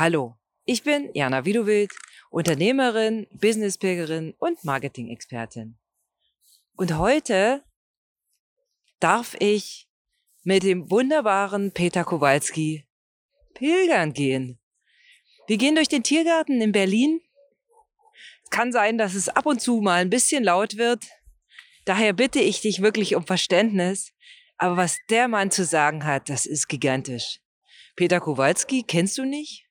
Hallo, ich bin Jana Widowild, Unternehmerin, Businesspilgerin und Marketing-Expertin. Und heute darf ich mit dem wunderbaren Peter Kowalski pilgern gehen. Wir gehen durch den Tiergarten in Berlin. Es kann sein, dass es ab und zu mal ein bisschen laut wird. Daher bitte ich dich wirklich um Verständnis. Aber was der Mann zu sagen hat, das ist gigantisch. Peter Kowalski kennst du nicht?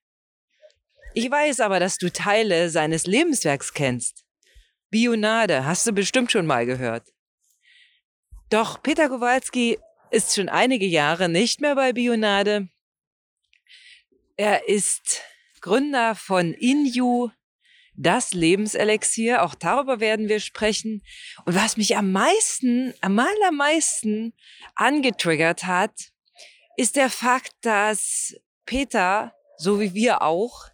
Ich weiß aber, dass du Teile seines Lebenswerks kennst. Bionade, hast du bestimmt schon mal gehört. Doch Peter Kowalski ist schon einige Jahre nicht mehr bei Bionade. Er ist Gründer von Inju, das Lebenselixier. Auch darüber werden wir sprechen. Und was mich am meisten, am allermeisten angetriggert hat, ist der Fakt, dass Peter, so wie wir auch,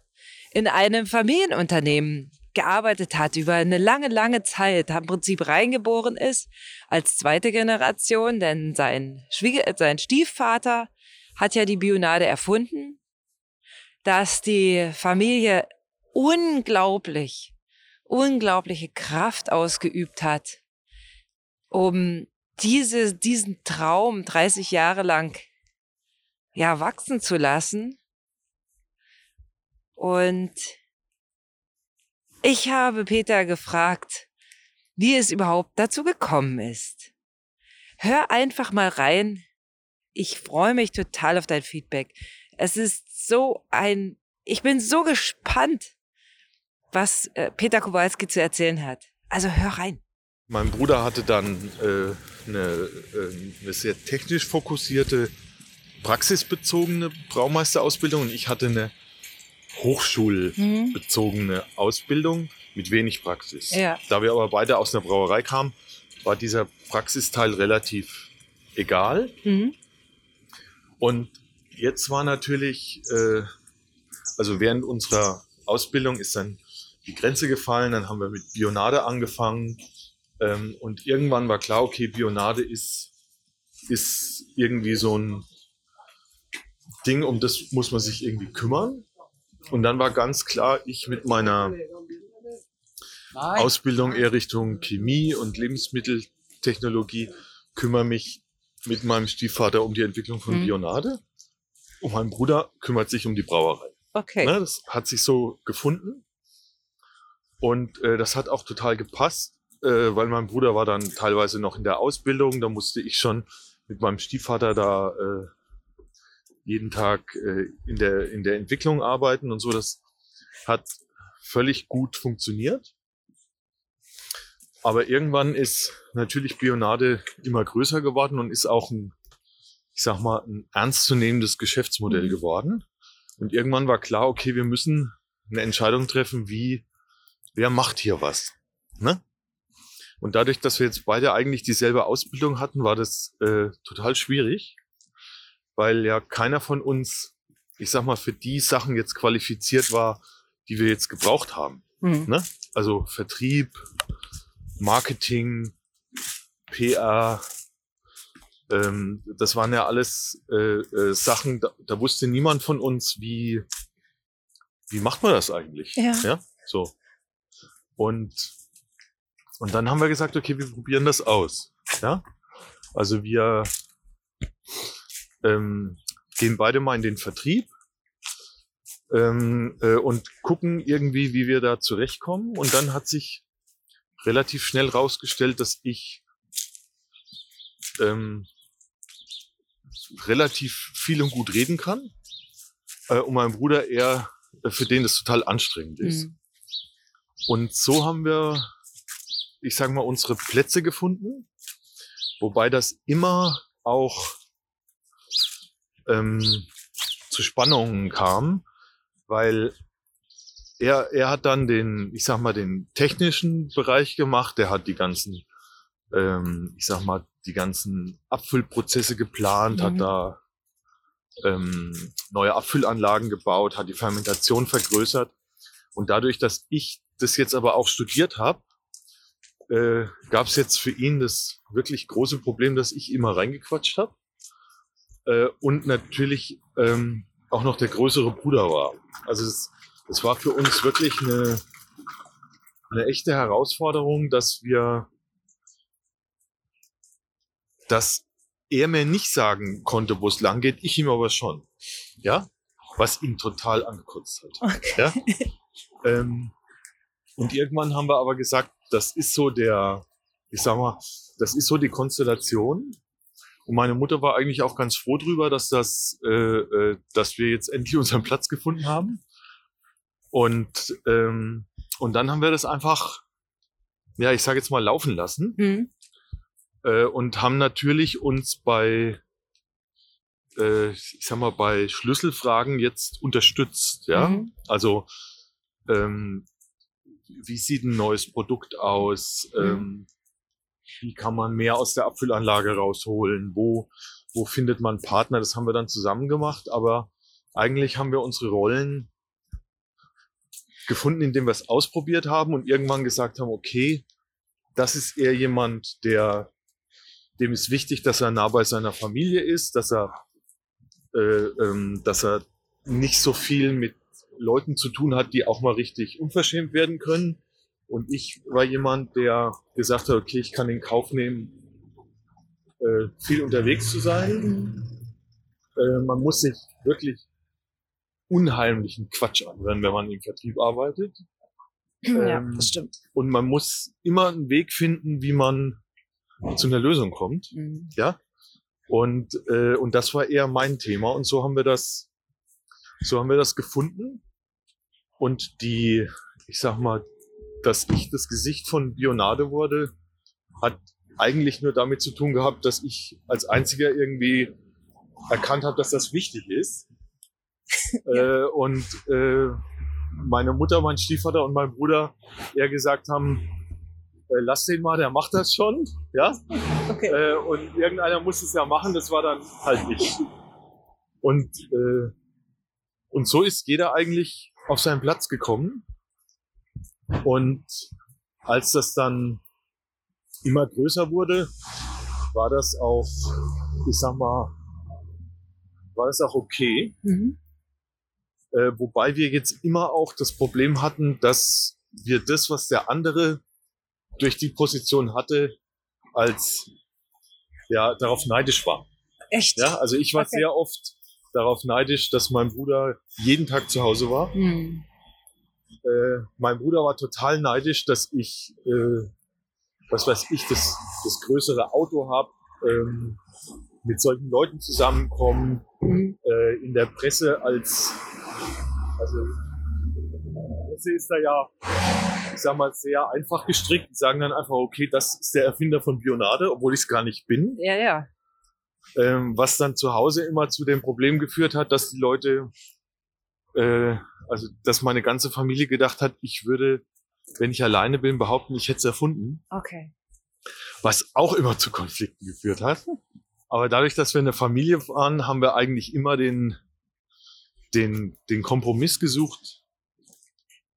in einem Familienunternehmen gearbeitet hat über eine lange, lange Zeit, im Prinzip reingeboren ist als zweite Generation, denn sein, Schwieger, sein Stiefvater hat ja die Bionade erfunden, dass die Familie unglaublich, unglaubliche Kraft ausgeübt hat, um diese, diesen Traum 30 Jahre lang ja wachsen zu lassen. Und ich habe Peter gefragt, wie es überhaupt dazu gekommen ist. Hör einfach mal rein. Ich freue mich total auf dein Feedback. Es ist so ein, ich bin so gespannt, was äh, Peter Kowalski zu erzählen hat. Also hör rein. Mein Bruder hatte dann äh, eine, äh, eine sehr technisch fokussierte, praxisbezogene Braumeisterausbildung und ich hatte eine hochschulbezogene mhm. Ausbildung mit wenig Praxis. Ja. Da wir aber beide aus einer Brauerei kamen, war dieser Praxisteil relativ egal. Mhm. Und jetzt war natürlich, äh, also während unserer Ausbildung ist dann die Grenze gefallen, dann haben wir mit Bionade angefangen ähm, und irgendwann war klar, okay, Bionade ist, ist irgendwie so ein Ding, um das muss man sich irgendwie kümmern. Und dann war ganz klar, ich mit meiner Ausbildung eher Richtung Chemie und Lebensmitteltechnologie kümmere mich mit meinem Stiefvater um die Entwicklung von mhm. Bionade. Und mein Bruder kümmert sich um die Brauerei. Okay. Ne, das hat sich so gefunden. Und äh, das hat auch total gepasst, äh, weil mein Bruder war dann teilweise noch in der Ausbildung. Da musste ich schon mit meinem Stiefvater da äh, jeden Tag äh, in, der, in der Entwicklung arbeiten und so. Das hat völlig gut funktioniert. Aber irgendwann ist natürlich Bionade immer größer geworden und ist auch ein, ich sag mal, ein ernstzunehmendes Geschäftsmodell mhm. geworden. Und irgendwann war klar, okay, wir müssen eine Entscheidung treffen, wie, wer macht hier was? Ne? Und dadurch, dass wir jetzt beide eigentlich dieselbe Ausbildung hatten, war das äh, total schwierig weil ja keiner von uns, ich sag mal, für die Sachen jetzt qualifiziert war, die wir jetzt gebraucht haben. Mhm. Ne? Also Vertrieb, Marketing, PR, ähm, das waren ja alles äh, äh, Sachen, da, da, wusste niemand von uns, wie, wie macht man das eigentlich? Ja. ja. So. Und, und dann haben wir gesagt, okay, wir probieren das aus. Ja. Also wir ähm, gehen beide mal in den Vertrieb ähm, äh, und gucken irgendwie, wie wir da zurechtkommen. Und dann hat sich relativ schnell rausgestellt, dass ich ähm, relativ viel und gut reden kann äh, und mein Bruder eher, äh, für den das total anstrengend ist. Mhm. Und so haben wir, ich sage mal, unsere Plätze gefunden, wobei das immer auch ähm, zu Spannungen kam, weil er, er hat dann den, ich sag mal, den technischen Bereich gemacht, der hat die ganzen, ähm, ich sag mal, die ganzen Abfüllprozesse geplant, mhm. hat da ähm, neue Abfüllanlagen gebaut, hat die Fermentation vergrößert. Und dadurch, dass ich das jetzt aber auch studiert habe, äh, gab es jetzt für ihn das wirklich große Problem, dass ich immer reingequatscht habe. Äh, und natürlich ähm, auch noch der größere Bruder war. Also es, es war für uns wirklich eine, eine echte Herausforderung, dass wir, dass er mir nicht sagen konnte, wo es lang geht, ich ihm aber schon. Ja, was ihn total angekotzt hat. Okay. Ja? ähm, und irgendwann haben wir aber gesagt, das ist so der, ich sag mal, das ist so die Konstellation. Und meine Mutter war eigentlich auch ganz froh drüber, dass das, äh, äh, dass wir jetzt endlich unseren Platz gefunden haben. Und ähm, und dann haben wir das einfach, ja, ich sage jetzt mal laufen lassen Hm. äh, und haben natürlich uns bei, äh, ich sag mal, bei Schlüsselfragen jetzt unterstützt. Ja, Mhm. also ähm, wie sieht ein neues Produkt aus? Mhm. Ähm, wie kann man mehr aus der Abfüllanlage rausholen? Wo, wo findet man Partner? Das haben wir dann zusammen gemacht, aber eigentlich haben wir unsere Rollen gefunden, indem wir es ausprobiert haben und irgendwann gesagt haben, okay, das ist eher jemand, der, dem ist wichtig, dass er nah bei seiner Familie ist, dass er, äh, ähm, dass er nicht so viel mit Leuten zu tun hat, die auch mal richtig unverschämt werden können. Und ich war jemand, der gesagt hat, okay, ich kann in Kauf nehmen, äh, viel unterwegs zu sein. Äh, man muss sich wirklich unheimlichen Quatsch anhören, wenn man im Vertrieb arbeitet. Ja, Ähm, das stimmt. Und man muss immer einen Weg finden, wie man zu einer Lösung kommt. Mhm. Ja. Und, äh, und das war eher mein Thema. Und so haben wir das, so haben wir das gefunden. Und die, ich sag mal, dass ich das Gesicht von Bionade wurde, hat eigentlich nur damit zu tun gehabt, dass ich als einziger irgendwie erkannt habe, dass das wichtig ist. äh, und äh, meine Mutter, mein Stiefvater und mein Bruder eher gesagt haben, äh, lass den mal, der macht das schon. Ja. Okay. Äh, und irgendeiner muss es ja machen, das war dann halt ich. Und, äh, und so ist jeder eigentlich auf seinen Platz gekommen. Und als das dann immer größer wurde, war das auch, ich sag mal, war das auch okay. Mhm. Äh, wobei wir jetzt immer auch das Problem hatten, dass wir das, was der andere durch die Position hatte, als ja darauf neidisch war. Echt? Ja, also ich war Okay. sehr oft darauf neidisch, dass mein Bruder jeden Tag zu Hause war. Hm. Äh, mein Bruder war total neidisch, dass ich, äh, was weiß ich, das, das größere Auto habe, ähm, mit solchen Leuten zusammenkommen, äh, in der Presse als, also die Presse ist da ja, ich sag mal, sehr einfach gestrickt. Die sagen dann einfach, okay, das ist der Erfinder von Bionade, obwohl ich es gar nicht bin. Ja, ja. Ähm, was dann zu Hause immer zu dem Problem geführt hat, dass die Leute, äh, also dass meine ganze Familie gedacht hat, ich würde, wenn ich alleine bin, behaupten, ich hätte es erfunden Okay. was auch immer zu Konflikten geführt hat. Aber dadurch, dass wir eine Familie waren, haben wir eigentlich immer den, den, den Kompromiss gesucht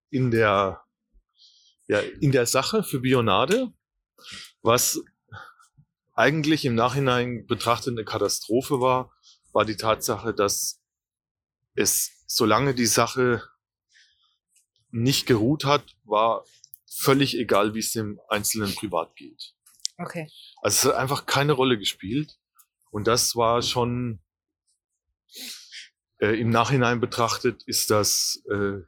in der, ja, in der Sache für Bionade, was eigentlich im Nachhinein betrachtet eine Katastrophe war, war die Tatsache, dass es, solange die Sache nicht geruht hat, war völlig egal, wie es dem Einzelnen privat geht. Okay. Also es hat einfach keine Rolle gespielt. Und das war schon äh, im Nachhinein betrachtet, ist das, äh,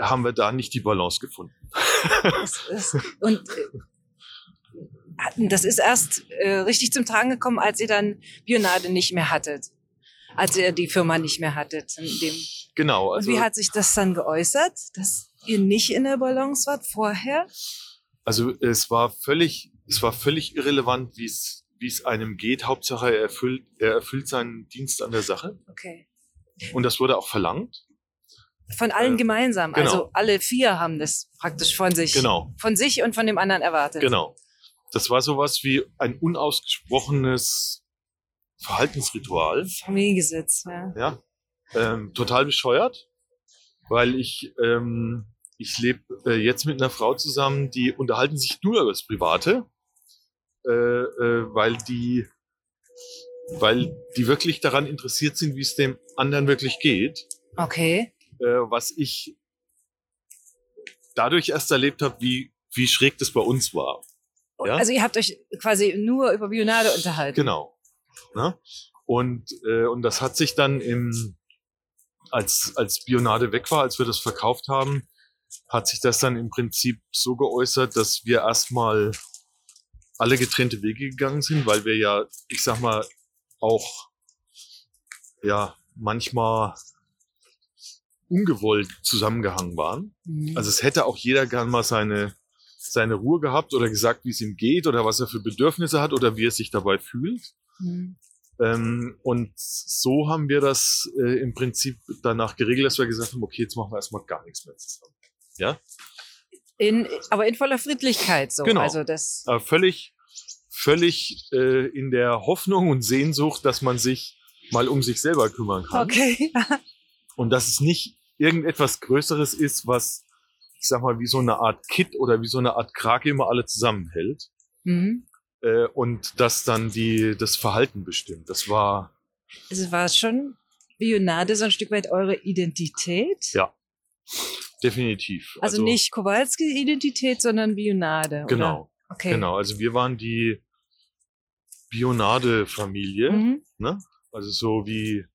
haben wir da nicht die Balance gefunden. Das ist, und äh, das ist erst äh, richtig zum Tragen gekommen, als ihr dann Bionade nicht mehr hattet. Als ihr die Firma nicht mehr hattet. Genau. Und Also, wie hat sich das dann geäußert, dass ihr nicht in der Balance wart vorher? also es war völlig, es war völlig irrelevant, wie es, wie es einem geht. Hauptsache er erfüllt, er erfüllt seinen Dienst an der Sache. Okay. Und das wurde auch verlangt. Von allen Äh, gemeinsam. genau. Also alle vier haben das praktisch von sich. Genau. Von sich und von dem anderen erwartet. Genau. Das war sowas wie ein unausgesprochenes Verhaltensritual. Familiengesetz, ja. Ja, ähm, total bescheuert, weil ich, ähm, ich lebe äh, jetzt mit einer Frau zusammen, die unterhalten sich nur über das Private, äh, äh, weil die, weil die wirklich daran interessiert sind, wie es dem anderen wirklich geht. Okay. Äh, was ich dadurch erst erlebt habe, wie, wie schräg das bei uns war. Ja? Also ihr habt euch quasi nur über Bionade unterhalten. Genau. Ne? Und, äh, und das hat sich dann im, als, als Bionade weg war, als wir das verkauft haben, hat sich das dann im Prinzip so geäußert, dass wir erstmal alle getrennte Wege gegangen sind, weil wir ja, ich sag mal, auch ja manchmal ungewollt zusammengehangen waren. Mhm. Also es hätte auch jeder gern mal seine, seine Ruhe gehabt oder gesagt, wie es ihm geht oder was er für Bedürfnisse hat oder wie er sich dabei fühlt. Mhm. Ähm, und so haben wir das äh, im Prinzip danach geregelt, dass wir gesagt haben, okay, jetzt machen wir erstmal gar nichts mehr zusammen. Ja, In, aber in voller Friedlichkeit so. Genau. Also das. aber völlig, völlig äh, in der Hoffnung und Sehnsucht, dass man sich mal um sich selber kümmern kann. Okay. Und dass es nicht irgendetwas Größeres ist, was, ich sag mal, wie so eine Art Kit oder wie so eine Art Krake immer alle zusammenhält. mhm. Äh, und das dann die, das Verhalten bestimmt. Das war, Also war schon Bionade so ein Stück weit eure Identität? Ja. definitiv. Also, nicht Kowalski-Identität, sondern Bionade. Genau. Oder? Okay. Genau, also wir waren die Bionade-Familie, Mhm. ne? Also so wie,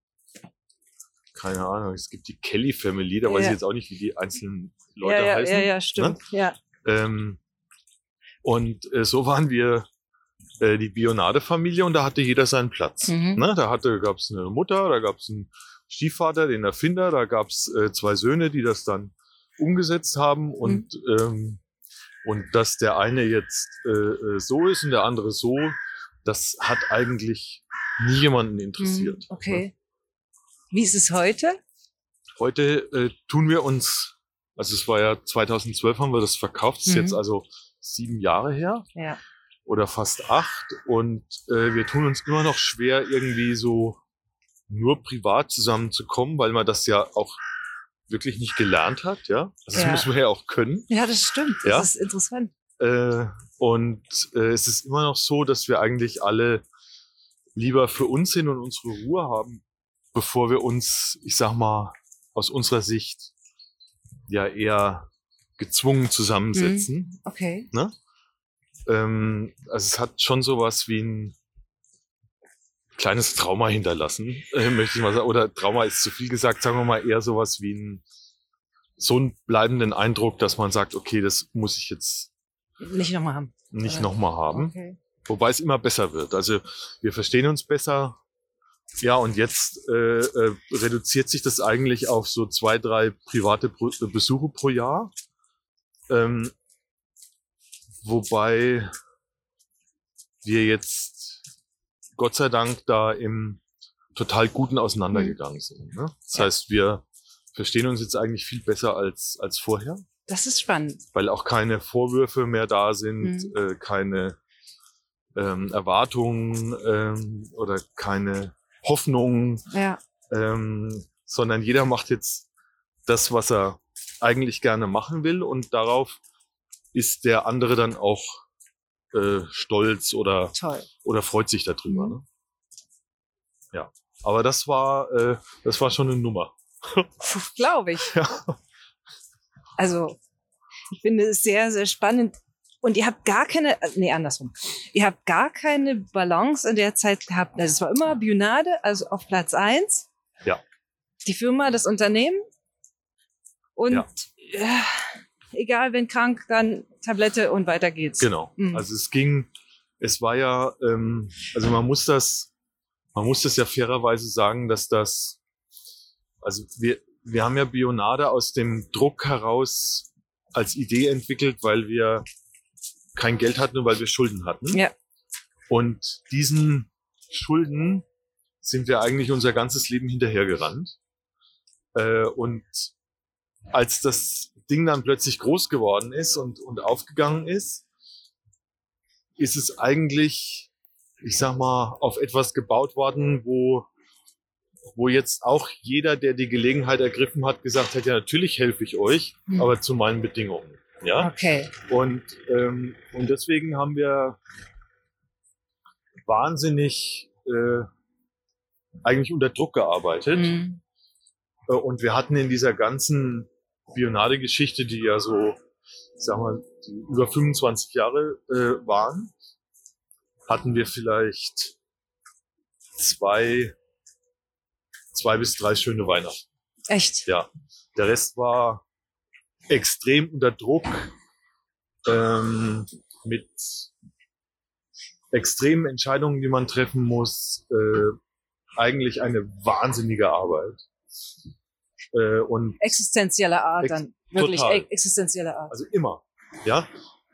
keine Ahnung, es gibt die Kelly Family, da weiß Ja. ich jetzt auch nicht, wie die einzelnen Leute ja, ja, heißen. ja, ja, stimmt. Ja. Ähm, und äh, so waren wir äh, die Bionade-Familie und da hatte jeder seinen Platz. Mhm. Ne? Da hatte, gab es eine Mutter, da gab es einen Stiefvater, den Erfinder, da gab es äh, zwei Söhne, die das dann umgesetzt haben und Mhm. ähm, und dass der eine jetzt äh, äh, so ist und der andere so, das hat eigentlich nie jemanden interessiert. Mhm. Okay. Wie ist es heute? Heute äh, tun wir uns, also es war ja 2012 haben wir das verkauft, das ist Mhm. jetzt also sieben Jahre her Ja. Oder fast acht und äh, wir tun uns immer noch schwer, irgendwie so nur privat zusammenzukommen, weil man das ja auch wirklich nicht gelernt hat, ja. Also Ja. das muss man ja auch können. Ja, das stimmt. Das Ja? ist interessant. Äh, und äh, es ist immer noch so, dass wir eigentlich alle lieber für uns sind und unsere Ruhe haben, bevor wir uns, ich sag mal, aus unserer Sicht ja eher gezwungen zusammensetzen. Okay. Ähm, also es hat schon sowas wie ein kleines Trauma hinterlassen, äh, möchte ich mal sagen. Oder Trauma ist zu viel gesagt, sagen wir mal eher sowas wie ein so einen bleibenden Eindruck, dass man sagt, okay, das muss ich jetzt Nicht nochmal haben. nicht nochmal haben. Okay. Wobei es immer besser wird. Also wir verstehen uns besser. Ja, und jetzt äh, äh, reduziert sich das eigentlich auf so zwei, drei private Pro Besuche pro Jahr. Ähm, wobei wir jetzt Gott sei Dank da im total guten auseinandergegangen sind. Ne? Das Ja. heißt, wir verstehen uns jetzt eigentlich viel besser als, als vorher Das ist spannend. weil auch keine Vorwürfe mehr da sind, Mhm. äh, keine ähm, Erwartungen ähm, oder keine Hoffnungen, Ja. ähm, sondern jeder macht jetzt das, was er eigentlich gerne machen will und darauf ist der andere dann auch äh, stolz oder, Toll. oder freut sich darüber. Mhm. Ne? Ja, aber das war, äh, das war schon eine Nummer. Glaube ich. Ja. Also, ich finde es sehr, sehr spannend. Und ihr habt gar keine, äh, nee, andersrum. Ihr habt gar keine Balance in der Zeit gehabt. Also es war immer Bionade, also auf Platz eins. Ja. Die Firma, das Unternehmen. Und Ja. äh, egal, wenn krank, dann Tablette und weiter geht's. Genau. Mhm. Also es ging, es war ja, ähm, also man muss das, man muss das ja fairerweise sagen, dass das, also wir, wir haben ja Bionade aus dem Druck heraus als Idee entwickelt, weil wir kein Geld hatten und weil wir Schulden hatten. Ja. Und diesen Schulden sind wir eigentlich unser ganzes Leben hinterhergerannt. Äh, und als das Ding dann plötzlich groß geworden ist und, und aufgegangen ist, ist es eigentlich, ich sag mal, auf etwas gebaut worden, wo, wo jetzt auch jeder, der die Gelegenheit ergriffen hat, gesagt hat, ja, natürlich helfe ich euch, Hm. aber zu meinen Bedingungen. Ja. Okay. Und, ähm, und deswegen haben wir wahnsinnig äh, eigentlich unter Druck gearbeitet. Mhm. Und wir hatten in dieser ganzen Bionade-Geschichte, die ja so, sagen wir, die über 25 Jahre äh, waren, hatten wir vielleicht zwei, zwei bis drei schöne Weihnachten. Echt? Ja. Der Rest war extrem unter Druck, ähm, mit extremen Entscheidungen, die man treffen muss. Äh, eigentlich eine wahnsinnige Arbeit. Äh, und Existenzieller Art dann. Wirklich total. e- existenzieller Art. also immer, ja.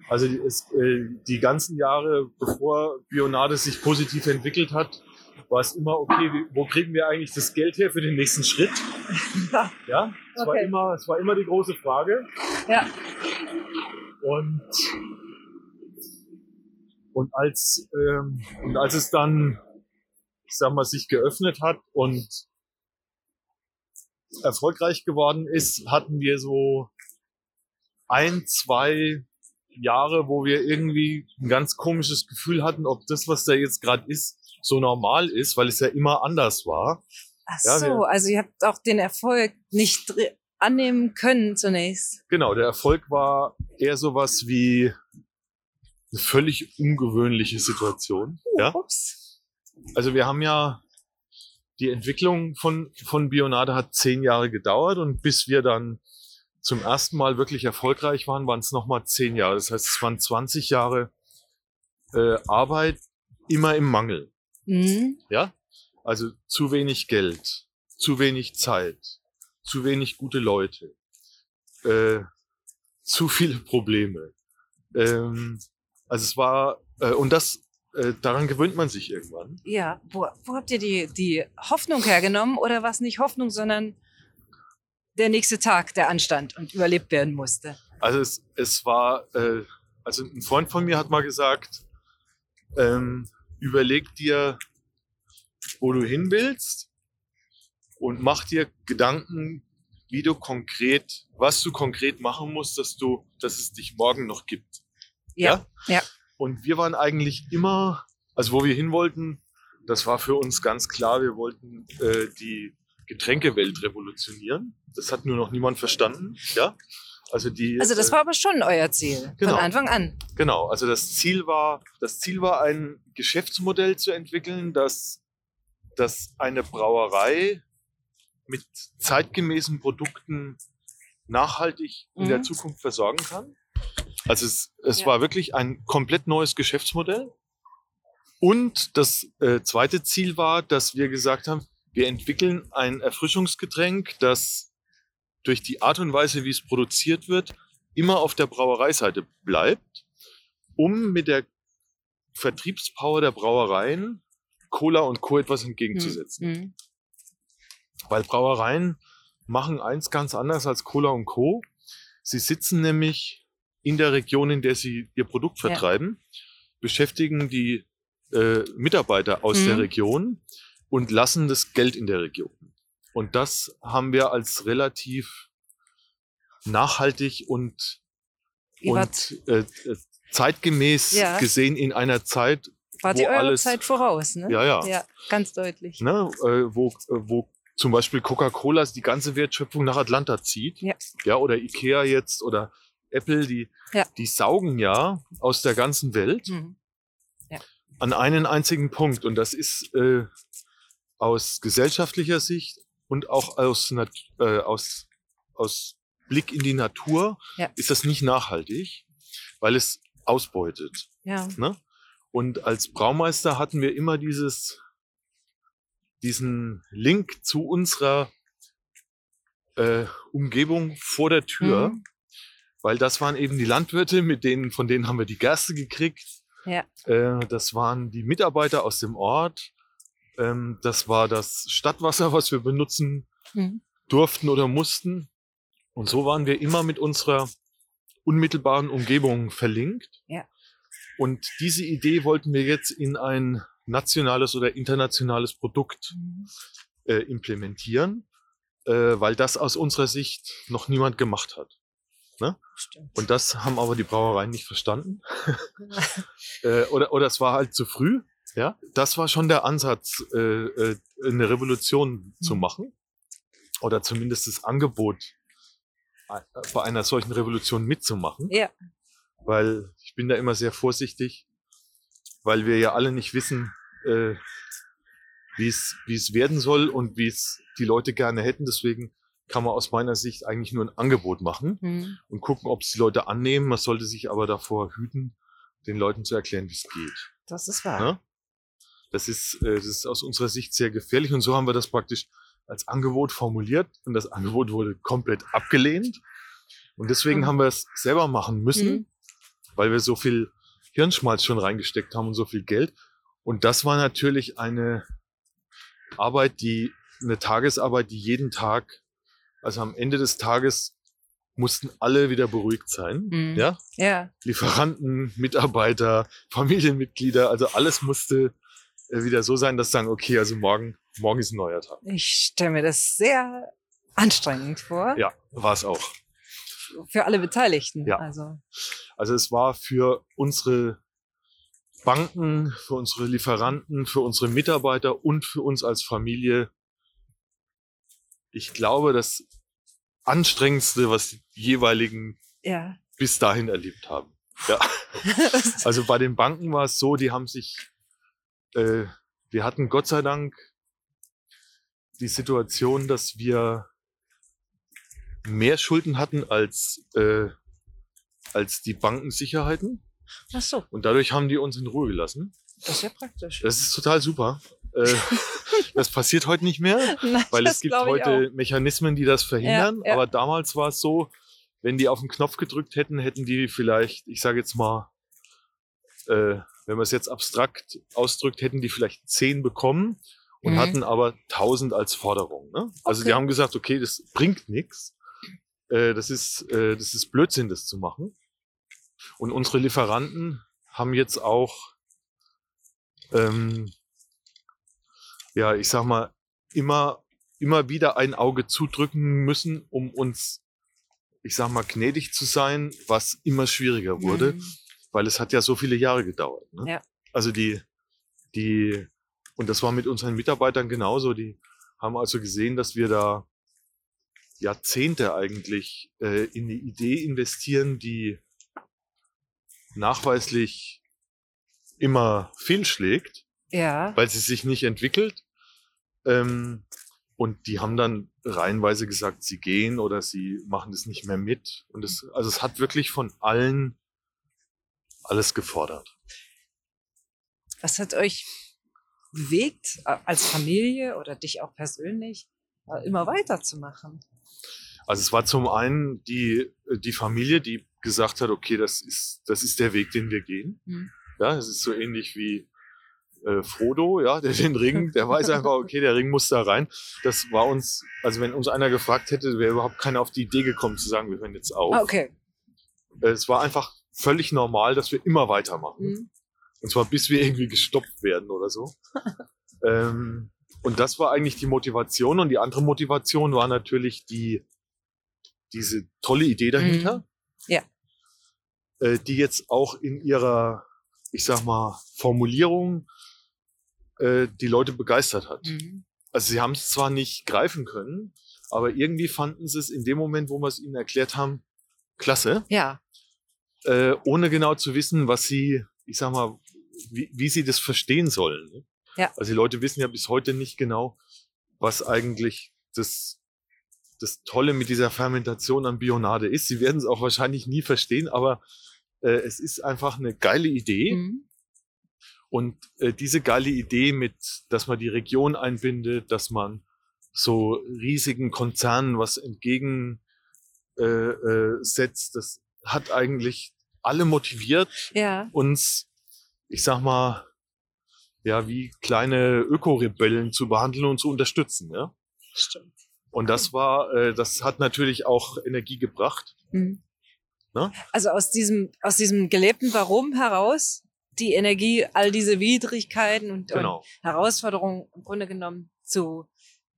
Also die, es, äh, die ganzen Jahre, bevor Bionade sich positiv entwickelt hat, war es immer, okay, wo kriegen wir eigentlich das Geld her für den nächsten Schritt? Ja, es, war, Okay. immer, es war immer die große Frage. Ja. Und, und, als, ähm, und als es dann, ich sag mal, sich geöffnet hat und erfolgreich geworden ist, hatten wir so ein, zwei Jahre, wo wir irgendwie ein ganz komisches Gefühl hatten, ob das, was da jetzt gerade ist, so normal ist, weil es ja immer anders war. Ach Ja, so, wir- also ihr habt auch den Erfolg nicht annehmen können zunächst. Genau, der Erfolg war eher sowas wie eine völlig ungewöhnliche Situation. Ja? Ups. Also wir haben ja die Entwicklung von, von Bionade hat zehn Jahre gedauert und bis wir dann zum ersten Mal wirklich erfolgreich waren, waren es nochmal zehn Jahre. Das heißt, es waren 20 Jahre äh, Arbeit immer im Mangel. Mhm. Ja? Also zu wenig Geld, zu wenig Zeit, zu wenig gute Leute, äh, zu viele Probleme. Ähm, also es war, äh, und das, äh, daran gewöhnt man sich irgendwann. Ja, wo, wo habt ihr die, die Hoffnung hergenommen? Oder war es nicht Hoffnung, sondern der nächste Tag, der anstand und überlebt werden musste? Also es, es war, äh, also ein Freund von mir hat mal gesagt, ähm, überleg dir, wo du hin willst und mach dir Gedanken, wie du konkret, was du konkret machen musst, dass du, dass es dich morgen noch gibt. Ja, ja. Und wir waren eigentlich immer, also wo wir hin wollten, das war für uns ganz klar, wir wollten äh, die Getränkewelt revolutionieren. Das hat nur noch niemand verstanden, ja. Also die. Also das äh, war aber schon euer Ziel Genau. von Anfang an. Genau, also das Ziel war, das Ziel war ein Geschäftsmodell zu entwickeln, das, das eine Brauerei mit zeitgemäßen Produkten nachhaltig in Mhm. der Zukunft versorgen kann. Also es, es Ja. war wirklich ein komplett neues Geschäftsmodell. Und das äh, zweite Ziel war, dass wir gesagt haben, wir entwickeln ein Erfrischungsgetränk, das durch die Art und Weise, wie es produziert wird, immer auf der Brauereiseite bleibt, um mit der Vertriebspower der Brauereien Cola und Co. etwas entgegenzusetzen. Mhm. Weil Brauereien machen eins ganz anders als Cola und Co. Sie sitzen nämlich in der Region, in der sie ihr Produkt Ja. vertreiben, beschäftigen die äh, Mitarbeiter aus Mhm. der Region und lassen das Geld in der Region. Und das haben wir als relativ nachhaltig und, und äh, äh, zeitgemäß Ja. gesehen in einer Zeit, ihr eurer alles- Zeit voraus, ne? ja, ja, Ja, ganz deutlich. ne, äh, wo, wo zum Beispiel Coca-Cola die ganze Wertschöpfung nach Atlanta zieht. Ja. ja oder Ikea jetzt oder Apple, die, Ja. die saugen ja aus der ganzen Welt Mhm. an einen einzigen Punkt. Und das ist äh, aus gesellschaftlicher Sicht und auch aus, Nat äh, aus, aus Blick in die Natur Ja. ist das nicht nachhaltig, weil es ausbeutet. Ja. Ne? Und als Braumeister hatten wir immer dieses, diesen Link zu unserer äh, Umgebung vor der Tür, Mhm. Weil das waren eben die Landwirte, mit denen, von denen haben wir die Gerste gekriegt. Ja. Äh, das waren die Mitarbeiter aus dem Ort. Ähm, das war das Stadtwasser, was wir benutzen Mhm. durften oder mussten. Und so waren wir immer mit unserer unmittelbaren Umgebung verlinkt. Ja. Und diese Idee wollten wir jetzt in ein nationales oder internationales Produkt Mhm. äh, implementieren, äh, weil das aus unserer Sicht noch niemand gemacht hat. Stimmt. Und das haben aber die Brauereien nicht verstanden. äh, oder, oder es war halt zu früh. Ja, das war schon der Ansatz, äh, äh, eine Revolution zu Mhm. machen oder zumindest das Angebot äh, bei einer solchen Revolution mitzumachen, Ja. weil ich bin da immer sehr vorsichtig, weil wir ja alle nicht wissen, äh, wie es wie es werden soll und wie es die Leute gerne hätten. Deswegen kann man aus meiner Sicht eigentlich nur ein Angebot machen Mhm. und gucken, ob es die Leute annehmen. Man sollte sich aber davor hüten, den Leuten zu erklären, wie es geht. Das ist wahr. Ne? Das ist, äh, das ist aus unserer Sicht sehr gefährlich und so haben wir das praktisch als Angebot formuliert und das Angebot wurde komplett abgelehnt. Und deswegen Mhm. haben wir es selber machen müssen, Mhm. weil wir so viel Hirnschmalz schon reingesteckt haben und so viel Geld. Und das war natürlich eine Arbeit, die, eine Tagesarbeit, die jeden Tag, also am Ende des Tages mussten alle wieder beruhigt sein. Mhm. Ja, Ja. Lieferanten, Mitarbeiter, Familienmitglieder, also alles musste äh, wieder so sein, dass sie sagen, okay, also morgen, morgen ist ein neuer Tag. Ich stelle mir das sehr anstrengend vor. Ja, war es auch. Für alle Beteiligten. Ja. Also. Also es war für unsere Banken, für unsere Lieferanten, für unsere Mitarbeiter und für uns als Familie, ich glaube, das anstrengendste, was die jeweiligen Ja. bis dahin erlebt haben. Ja. Also bei den Banken war es so, die haben sich, äh, wir hatten Gott sei Dank die Situation, dass wir mehr Schulden hatten als, äh, als die Bankensicherheiten. Ach so, Und dadurch haben die uns in Ruhe gelassen. das ist ja praktisch. Das ist total super. Äh, das passiert heute nicht mehr, Nein, weil es gibt heute Mechanismen, die das verhindern. Ja, ja. Aber damals war es so, wenn die auf den Knopf gedrückt hätten, hätten die vielleicht, ich sage jetzt mal, äh, wenn man es jetzt abstrakt ausdrückt, hätten die vielleicht zehn bekommen und Mhm. hatten aber tausend als Forderung. Ne? Also Okay. die haben gesagt, okay, das bringt nichts. Äh, das ist äh, das ist Blödsinn, das zu machen. Und unsere Lieferanten haben jetzt auch, ähm, ja, ich sag mal, immer immer wieder ein Auge zudrücken müssen, um uns, ich sag mal, gnädig zu sein, was immer schwieriger wurde Mhm. weil es hat ja so viele Jahre gedauert. Ne? Ja. Also die, die, und das war mit unseren Mitarbeitern genauso, die haben also gesehen, dass wir da Jahrzehnte eigentlich äh, in die Idee investieren, die nachweislich immer fehlschlägt, Ja. weil sie sich nicht entwickelt. Ähm, und die haben dann reihenweise gesagt, sie gehen oder sie machen das nicht mehr mit. Und es, also es hat wirklich von allen alles gefordert. Was hat euch bewegt, äh, als Familie oder dich auch persönlich, äh, immer weiterzumachen? Also es war zum einen die, die Familie, die gesagt hat, okay, das ist, das ist der Weg, den wir gehen. Mhm. Ja, es ist so ähnlich wie äh, Frodo, ja, der den Ring, der weiß einfach, okay, der Ring muss da rein. Das war uns, also wenn uns einer gefragt hätte, wäre überhaupt keiner auf die Idee gekommen zu sagen, wir hören jetzt auf. Ah, okay. Äh, Es war einfach völlig normal, dass wir immer weitermachen. Mhm. Und zwar bis wir irgendwie gestoppt werden oder so. ähm, und das war eigentlich die Motivation. Und die andere Motivation war natürlich die, diese tolle Idee dahinter. Mhm. Ja. Äh, die jetzt auch in ihrer, ich sag mal, Formulierung äh, die Leute begeistert hat. Mhm. Also sie haben es zwar nicht greifen können, aber irgendwie fanden sie es in dem Moment, wo wir es ihnen erklärt haben, klasse Ja. äh, ohne genau zu wissen, was sie, ich sag mal, wie, wie sie das verstehen sollen. Ne? Ja. Also die Leute wissen ja bis heute nicht genau, was eigentlich das, das Tolle mit dieser Fermentation an Bionade ist. Sie werden es auch wahrscheinlich nie verstehen, aber äh, es ist einfach eine geile Idee. Mhm. Und äh, diese geile Idee mit, dass man die Region einbindet, dass man so riesigen Konzernen was entgegen äh, äh, setzt, das hat eigentlich alle motiviert, Ja. uns, ich sag mal, ja, wie kleine Ökorebellen zu behandeln und zu unterstützen. Ja? Stimmt. Und das war, äh, das hat natürlich auch Energie gebracht. Mhm. Ne? Also aus diesem, aus diesem gelebten Warum heraus die Energie, all diese Widrigkeiten und, Genau, und Herausforderungen im Grunde genommen zu,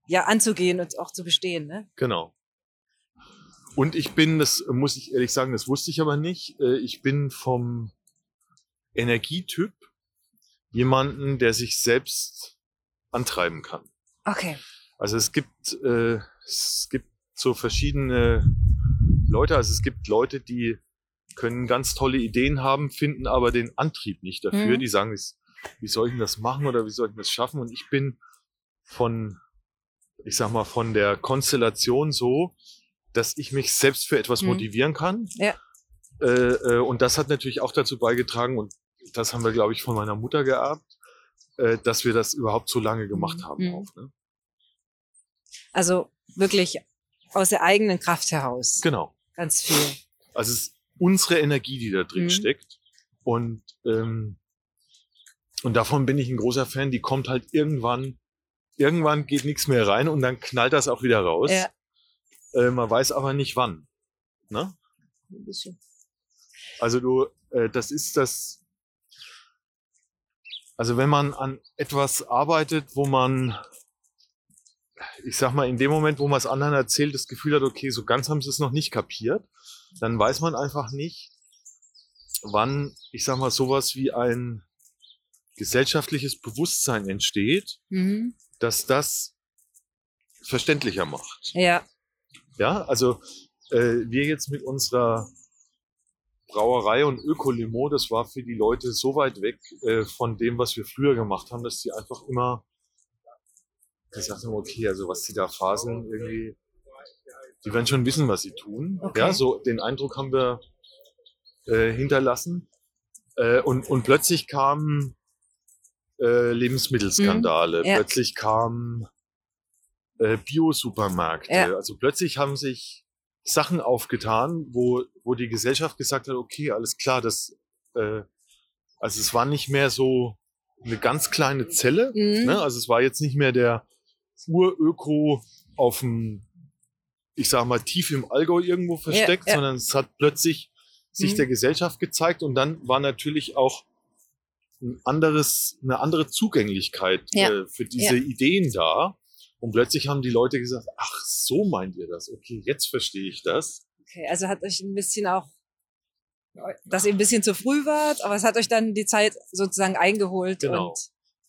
ja, anzugehen und auch zu bestehen, ne? genau. Und ich bin, das muss ich ehrlich sagen, das wusste ich aber nicht, äh, ich bin vom Energietyp jemanden, der sich selbst antreiben kann. Okay. Also es gibt, äh, es gibt so verschiedene Leute, also es gibt Leute, die können ganz tolle Ideen haben, finden aber den Antrieb nicht dafür. Mhm. Die sagen, wie soll ich denn das machen oder wie soll ich das schaffen? Und ich bin von, ich sag mal, von der Konstellation so, dass ich mich selbst für etwas Mhm. motivieren kann. Ja. Äh, äh, und das hat natürlich auch dazu beigetragen, und das haben wir, glaube ich, von meiner Mutter geerbt, äh, dass wir das überhaupt so lange gemacht haben. Mhm. Auch, ne? Also wirklich aus der eigenen Kraft heraus. Genau. Ganz viel. Also es unsere Energie, die da drin Mhm. steckt. Und, ähm, und davon bin ich ein großer Fan. Die kommt halt irgendwann, irgendwann geht nichts mehr rein und dann knallt das auch wieder raus. Ja. Äh, man weiß aber nicht wann. Ne? Ein bisschen. Also du, äh, das ist das. Also wenn man an etwas arbeitet, wo man, ich sag mal, in dem Moment, wo man es anderen erzählt, das Gefühl hat, okay, so ganz haben sie es noch nicht kapiert, dann weiß man einfach nicht, wann, ich sag mal, sowas wie ein gesellschaftliches Bewusstsein entsteht, Mhm. dass das verständlicher macht. Ja. Ja, also äh, wir jetzt mit unserer Brauerei und Ökolimo, das war für die Leute so weit weg äh, von dem, was wir früher gemacht haben, dass sie einfach immer gesagt haben, okay, also was sie da faseln, irgendwie, die werden schon wissen, was sie tun. Okay. Ja, so den Eindruck haben wir äh, hinterlassen. Äh, und, und plötzlich kamen äh, Lebensmittelskandale, Mhm, ja. plötzlich kamen äh, Bio-Supermärkte. Ja. Also plötzlich haben sich Sachen aufgetan, wo, wo die Gesellschaft gesagt hat, okay, alles klar, das, äh, also es war nicht mehr so eine ganz kleine Zelle, Mhm. ne? also es war jetzt nicht mehr der Uröko auf dem, ich sag mal, tief im Allgäu irgendwo versteckt, ja. sondern es hat plötzlich sich Mhm. der Gesellschaft gezeigt und dann war natürlich auch ein anderes, eine andere Zugänglichkeit Ja. äh, für diese Ideen da. Und plötzlich haben die Leute gesagt, ach, so meint ihr das? Okay, jetzt verstehe ich das. Okay, also hat euch ein bisschen auch, dass ihr ein bisschen zu früh wart, aber es hat euch dann die Zeit sozusagen eingeholt Genau. und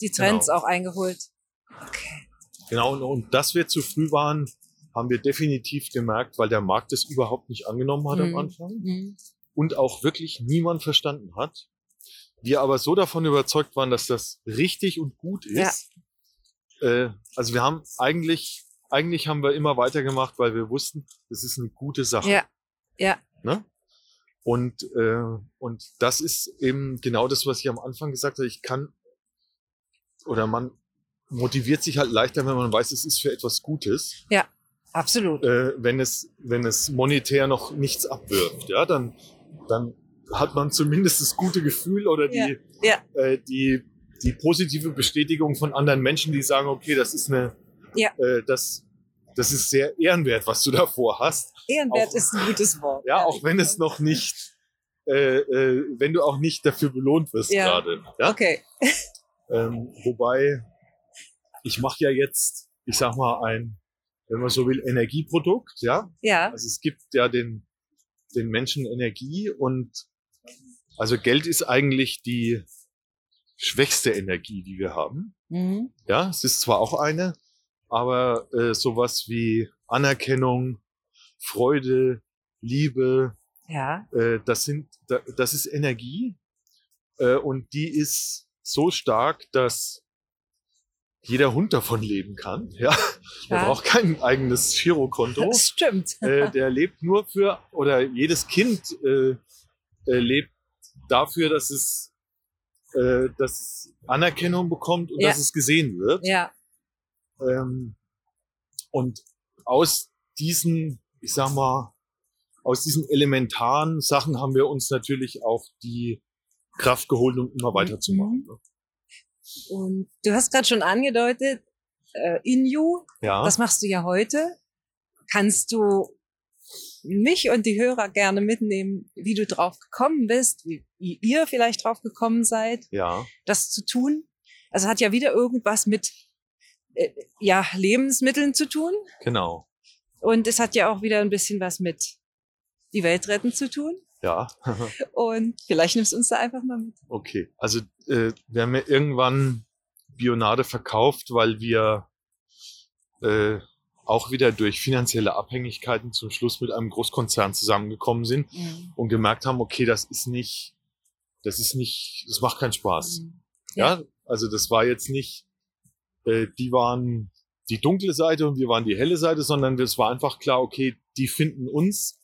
die Trends Genau. auch eingeholt. Okay. Genau, und, und dass wir zu früh waren, haben wir definitiv gemerkt, weil der Markt es überhaupt nicht angenommen hat Mhm. am Anfang Mhm. und auch wirklich niemand verstanden hat. Wir aber so davon überzeugt waren, dass das richtig und gut ist. Äh, also wir haben eigentlich, eigentlich haben wir immer weitergemacht, weil wir wussten, das ist eine gute Sache. Ja. Ja. Ne? Und, äh, und das ist eben genau das, was ich am Anfang gesagt habe. Ich kann oder man motiviert sich halt leichter, wenn man weiß, es ist für etwas Gutes. Absolut. Äh, wenn es, wenn es monetär noch nichts abwirft, ja, dann, dann hat man zumindest das gute Gefühl oder die, Ja. Äh, die, die positive Bestätigung von anderen Menschen, die sagen, okay, das ist eine, Ja. äh, das, das ist sehr ehrenwert, was du davor hast. Ehrenwert auch- ist ein gutes Wort. Ja, auch wenn es noch nicht, äh, äh, wenn du auch nicht dafür belohnt wirst Ja. gerade. Ja? Okay. Ähm, wobei, ich mache ja jetzt, ich sag mal, ein, wenn man so will, Energieprodukt, ja. Ja. Also es gibt ja den, den Menschen Energie und also Geld ist eigentlich die schwächste Energie, die wir haben. Mhm. Ja, es ist zwar auch eine, aber äh, sowas wie Anerkennung, Freude, Liebe, Ja. äh, das sind, da, das ist Energie äh, und die ist so stark, dass jeder Hund davon leben kann. Ja, der Ja. braucht kein eigenes Girokonto. Das stimmt. äh, der lebt nur für oder jedes Kind äh, äh, lebt dafür, dass es äh, dass Anerkennung bekommt und Ja. dass es gesehen wird. Ja. Ähm, und aus diesen, ich sag mal, aus diesen elementaren Sachen haben wir uns natürlich auch die Kraft geholt, um immer weiterzumachen. ne? Und du hast gerade schon angedeutet, äh, Inju, Ja, das machst du ja heute. Kannst du mich und die Hörer gerne mitnehmen, wie du drauf gekommen bist, wie, wie ihr vielleicht drauf gekommen seid, ja, das zu tun? Also hat ja wieder irgendwas mit äh, ja, Lebensmitteln zu tun. genau. Und es hat ja auch wieder ein bisschen was mit die Welt retten zu tun. Ja. Und vielleicht nimmst du uns da einfach mal mit. Okay, also äh, wir haben ja irgendwann Bionade verkauft, weil wir äh, auch wieder durch finanzielle Abhängigkeiten zum Schluss mit einem Großkonzern zusammengekommen sind Mhm. und gemerkt haben, okay, das ist nicht, das ist nicht, das macht keinen Spaß. Mhm. Ja, also das war jetzt nicht, äh, die waren die dunkle Seite und wir waren die helle Seite, sondern es war einfach klar, okay, die finden uns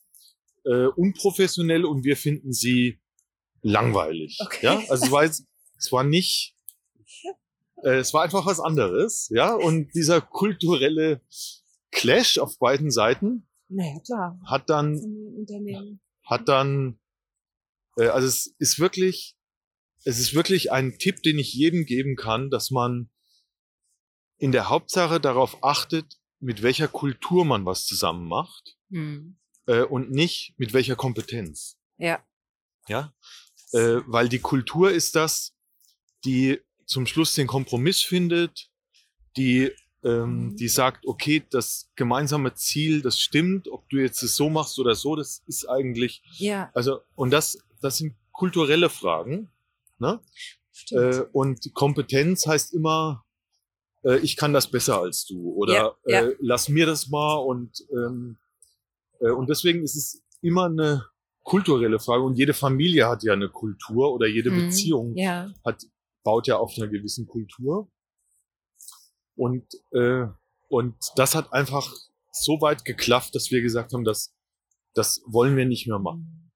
äh, unprofessionell und wir finden sie langweilig. Okay. Ja, also es war jetzt, es war nicht, äh, es war einfach was anderes, ja, und dieser kulturelle Clash auf beiden Seiten Naja, klar. hat dann hat dann, äh, also es ist wirklich, es ist wirklich ein Tipp, den ich jedem geben kann, dass man in der Hauptsache darauf achtet, mit welcher Kultur man was zusammen macht Mhm. Äh, und nicht mit welcher Kompetenz. Ja. Ja, äh, weil die Kultur ist das, die zum Schluss den Kompromiss findet, die ähm, die sagt, okay, das gemeinsame Ziel, das stimmt, ob du jetzt es so machst oder so, das ist eigentlich Ja, also, und das, das sind kulturelle Fragen. Ne? Äh, und Kompetenz heißt immer, äh, ich kann das besser als du oder Ja, ja. Äh, lass mir das mal. Und, ähm, äh, und deswegen ist es immer eine kulturelle Frage. Und jede Familie hat ja eine Kultur oder jede Mhm. Beziehung Ja. hat, baut ja auf einer gewissen Kultur. Und, äh, und das hat einfach so weit geklafft, dass wir gesagt haben, das, das wollen wir nicht mehr machen.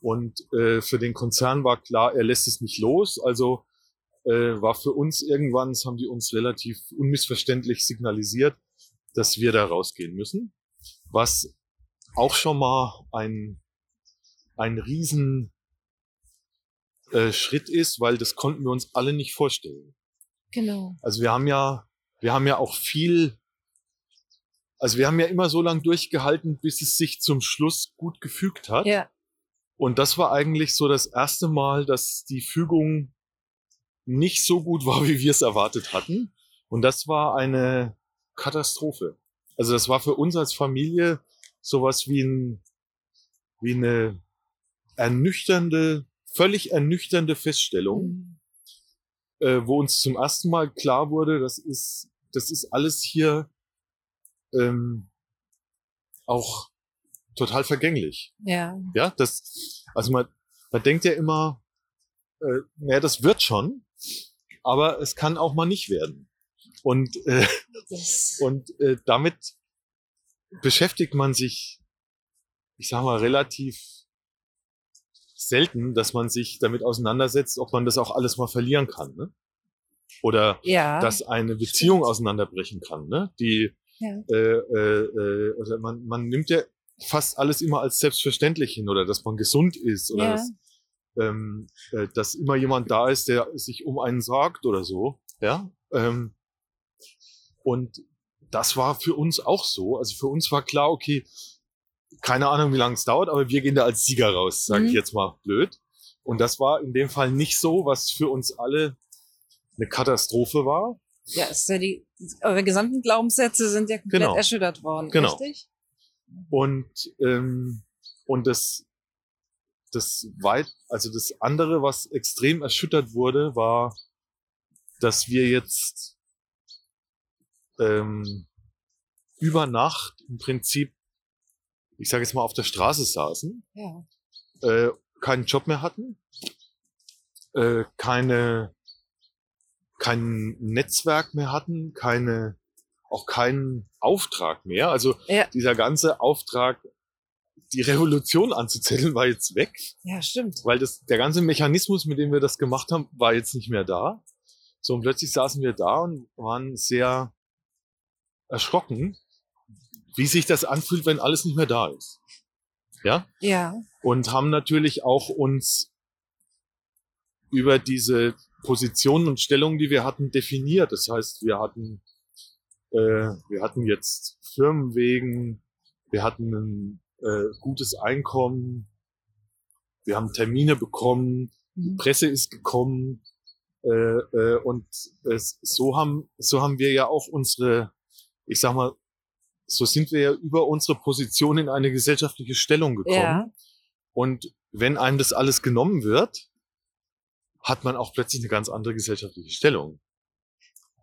Und äh, für den Konzern war klar, er lässt es nicht los. Also äh, war für uns irgendwann, das haben die uns relativ unmissverständlich signalisiert, dass wir da rausgehen müssen. Was auch schon mal ein, ein riesen äh, Schritt ist, weil das konnten wir uns alle nicht vorstellen. Genau. Also wir haben ja, wir haben ja auch viel, also wir haben ja immer so lange durchgehalten, bis es sich zum Schluss gut gefügt hat. Ja. Und das war eigentlich so das erste Mal, dass die Fügung nicht so gut war, wie wir es erwartet hatten. Und das war eine Katastrophe. Also das war für uns als Familie sowas wie ein, wie eine ernüchternde, völlig ernüchternde Feststellung, Mhm. äh, wo uns zum ersten Mal klar wurde, das ist, das ist alles hier ähm, auch total vergänglich. Ja. Ja, das, also man, man denkt ja immer, äh, naja, das wird schon, aber es kann auch mal nicht werden. Und, äh, und äh, damit beschäftigt man sich, ich sag mal, relativ selten, dass man sich damit auseinandersetzt, ob man das auch alles mal verlieren kann. Ne? Oder ja. dass eine Beziehung auseinanderbrechen kann, ne? Die Ja. äh, äh, äh, oder man, man nimmt ja fast alles immer als selbstverständlich hin oder dass man gesund ist oder Ja. dass, ähm, äh, dass immer jemand da ist, der sich um einen sorgt oder so, ja. Ähm, und das war für uns auch so. Also für uns war klar, okay, keine Ahnung, wie lange es dauert, aber wir gehen da als Sieger raus, sage ich Mhm. jetzt mal blöd. Und das war in dem Fall nicht so, was für uns alle eine Katastrophe war. ja, ist ja die, eure gesamten Glaubenssätze sind ja komplett Genau. erschüttert worden, Genau. richtig? Und, ähm, und das, das weit, also das andere, was extrem erschüttert wurde, war, dass wir jetzt ähm, über Nacht im Prinzip, ich sage jetzt mal, auf der Straße saßen, Ja. äh, keinen Job mehr hatten, äh, keine, kein Netzwerk mehr hatten, keine, auch keinen Auftrag mehr. Also Ja. dieser ganze Auftrag, die Revolution anzuzetteln, war jetzt weg, Ja, stimmt. weil das, der ganze Mechanismus, mit dem wir das gemacht haben, war jetzt nicht mehr da. So, und plötzlich saßen wir da und waren sehr erschrocken, wie sich das anfühlt, wenn alles nicht mehr da ist. Ja? Ja. und haben natürlich auch uns über diese Positionen und Stellungen, die wir hatten, definiert. Das heißt, wir hatten, äh, wir hatten jetzt Firmenwegen, wir hatten ein äh, gutes Einkommen, wir haben Termine bekommen, die Mhm. Presse ist gekommen äh, äh, und es, so haben so haben wir ja auch unsere, ich sag mal, so sind wir ja über unsere Position in eine gesellschaftliche Stellung gekommen. Ja. Und wenn einem das alles genommen wird, hat man auch plötzlich eine ganz andere gesellschaftliche Stellung.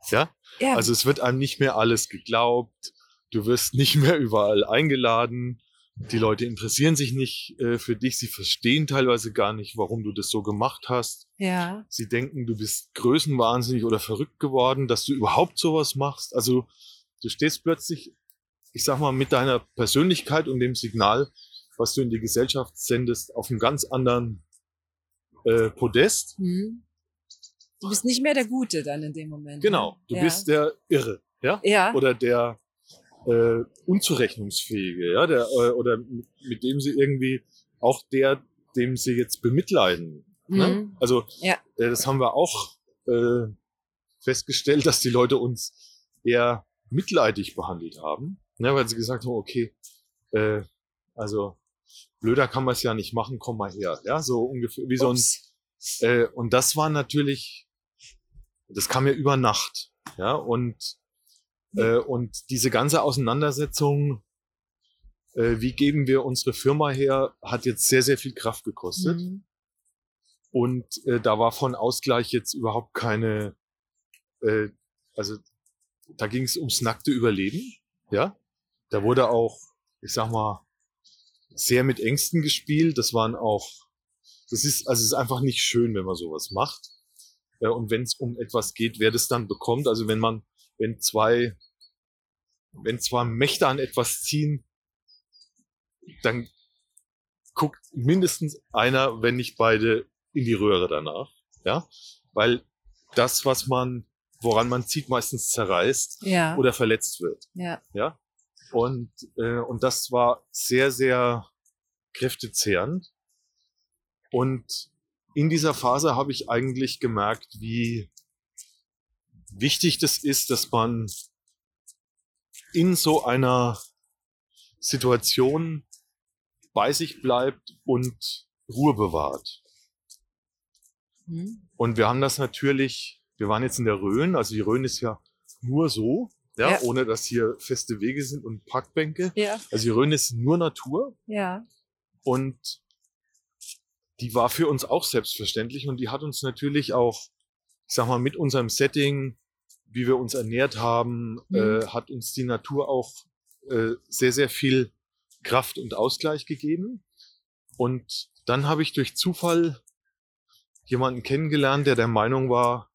Ja? ja. Also es wird einem nicht mehr alles geglaubt, du wirst nicht mehr überall eingeladen, die Leute interessieren sich nicht äh, für dich, sie verstehen teilweise gar nicht, warum du das so gemacht hast. ja. Sie denken, du bist größenwahnsinnig oder verrückt geworden, dass du überhaupt sowas machst. Also du stehst plötzlich, ich sag mal, mit deiner Persönlichkeit und dem Signal, was du in die Gesellschaft sendest, auf einem ganz anderen äh, Podest. Hm. Du bist nicht mehr der Gute dann in dem Moment. Genau, ne? du ja. bist der Irre, ja? Ja. Oder der äh, Unzurechnungsfähige, ja, der, äh, oder mit, mit dem sie irgendwie auch der, dem sie jetzt bemitleiden. Ne? Mhm. Also Ja. äh, das haben wir auch äh, festgestellt, dass die Leute uns eher mitleidig behandelt haben, ne, weil sie gesagt haben, okay, äh, also blöder kann man es ja nicht machen, komm mal her. Ja, so ungefähr wie so ein Ups. äh, und das war natürlich, das kam ja über Nacht, ja, und äh, und diese ganze Auseinandersetzung, äh, wie geben wir unsere Firma her, hat jetzt sehr sehr viel Kraft gekostet Mhm. und äh, da war von Ausgleich jetzt überhaupt keine, äh, also da ging es ums nackte Überleben, ja, da wurde auch, ich sag mal, sehr mit Ängsten gespielt. Das waren auch, das ist, also es ist einfach nicht schön, wenn man sowas macht. Äh, Und wenn es um etwas geht, wer das dann bekommt, also wenn man, wenn zwei, wenn zwei Mächte an etwas ziehen, dann guckt mindestens einer, wenn nicht beide, in die Röhre danach. Ja, weil das, was man, woran man zieht, meistens zerreißt Ja. oder verletzt wird. ja. Ja. Und, äh, und das war sehr, sehr kräftezehrend. Und in dieser Phase habe ich eigentlich gemerkt, wie wichtig das ist, dass man in so einer Situation bei sich bleibt und Ruhe bewahrt. Mhm. Und wir haben das natürlich, wir waren jetzt in der Rhön, also die Rhön ist ja nur so, ja, Ja. ohne dass hier feste Wege sind und Parkbänke. Ja. Also die Rhön ist nur Natur Ja. und die war für uns auch selbstverständlich und die hat uns natürlich auch, ich sag mal, mit unserem Setting, wie wir uns ernährt haben, Mhm. äh, hat uns die Natur auch äh, sehr, sehr viel Kraft und Ausgleich gegeben. Und dann habe ich durch Zufall jemanden kennengelernt, der der Meinung war,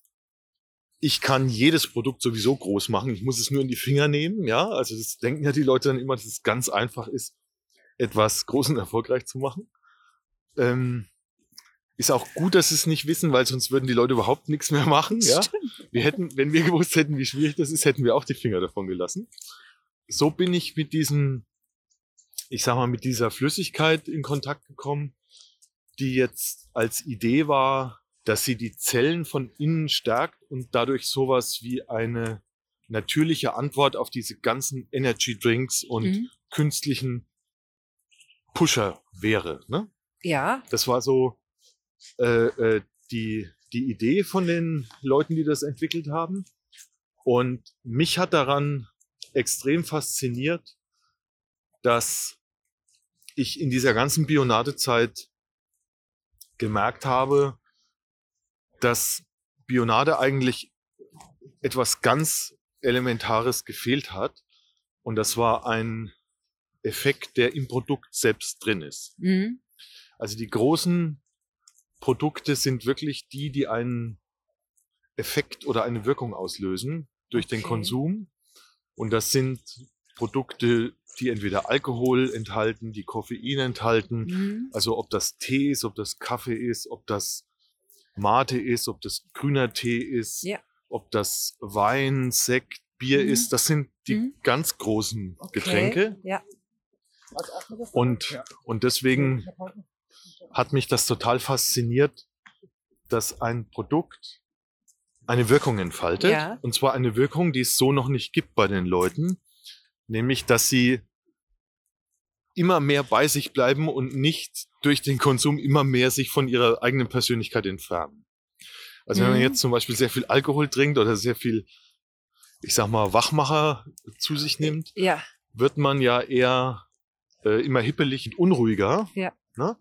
ich kann jedes Produkt sowieso groß machen, ich muss es nur in die Finger nehmen, ja. Also das denken ja die Leute dann immer, dass es ganz einfach ist, etwas groß und erfolgreich zu machen. Ähm, ist auch gut, dass sie es nicht wissen, weil sonst würden die Leute überhaupt nichts mehr machen, ja. Wir hätten, wenn wir gewusst hätten, wie schwierig das ist, hätten wir auch die Finger davon gelassen. So bin ich mit diesem, ich sag mal, mit dieser Flüssigkeit in Kontakt gekommen, die jetzt als Idee war, dass sie die Zellen von innen stärkt und dadurch sowas wie eine natürliche Antwort auf diese ganzen Energy Drinks und Mhm. künstlichen Pusher wäre. Ne? Ja. Das war so äh, äh, die, die Idee von den Leuten, die das entwickelt haben. Und mich hat daran extrem fasziniert, dass ich in dieser ganzen Bionade-Zeit gemerkt habe, dass Bionade eigentlich etwas ganz Elementares gefehlt hat. Und das war ein Effekt, der im Produkt selbst drin ist. Mhm. Also die großen Produkte sind wirklich die, die einen Effekt oder eine Wirkung auslösen durch den Okay. Konsum. Und das sind Produkte, die entweder Alkohol enthalten, die Koffein enthalten. Mhm. Also ob das Tee ist, ob das Kaffee ist, ob das Mate ist, ob das grüner Tee ist, Ja. ob das Wein, Sekt, Bier Mhm. ist. Das sind die Mhm. ganz großen Okay. Getränke. Ja. Und, und deswegen hat mich das total fasziniert, dass ein Produkt eine Wirkung entfaltet. Ja. Und zwar eine Wirkung, die es so noch nicht gibt bei den Leuten. Nämlich, dass sie immer mehr bei sich bleiben und nicht durch den Konsum immer mehr sich von ihrer eigenen Persönlichkeit entfernen. Also wenn man Mhm. jetzt zum Beispiel sehr viel Alkohol trinkt oder sehr viel, ich sag mal, Wachmacher zu sich nimmt, Ja. wird man ja eher äh, immer hippelig und unruhiger. Ja. Ne?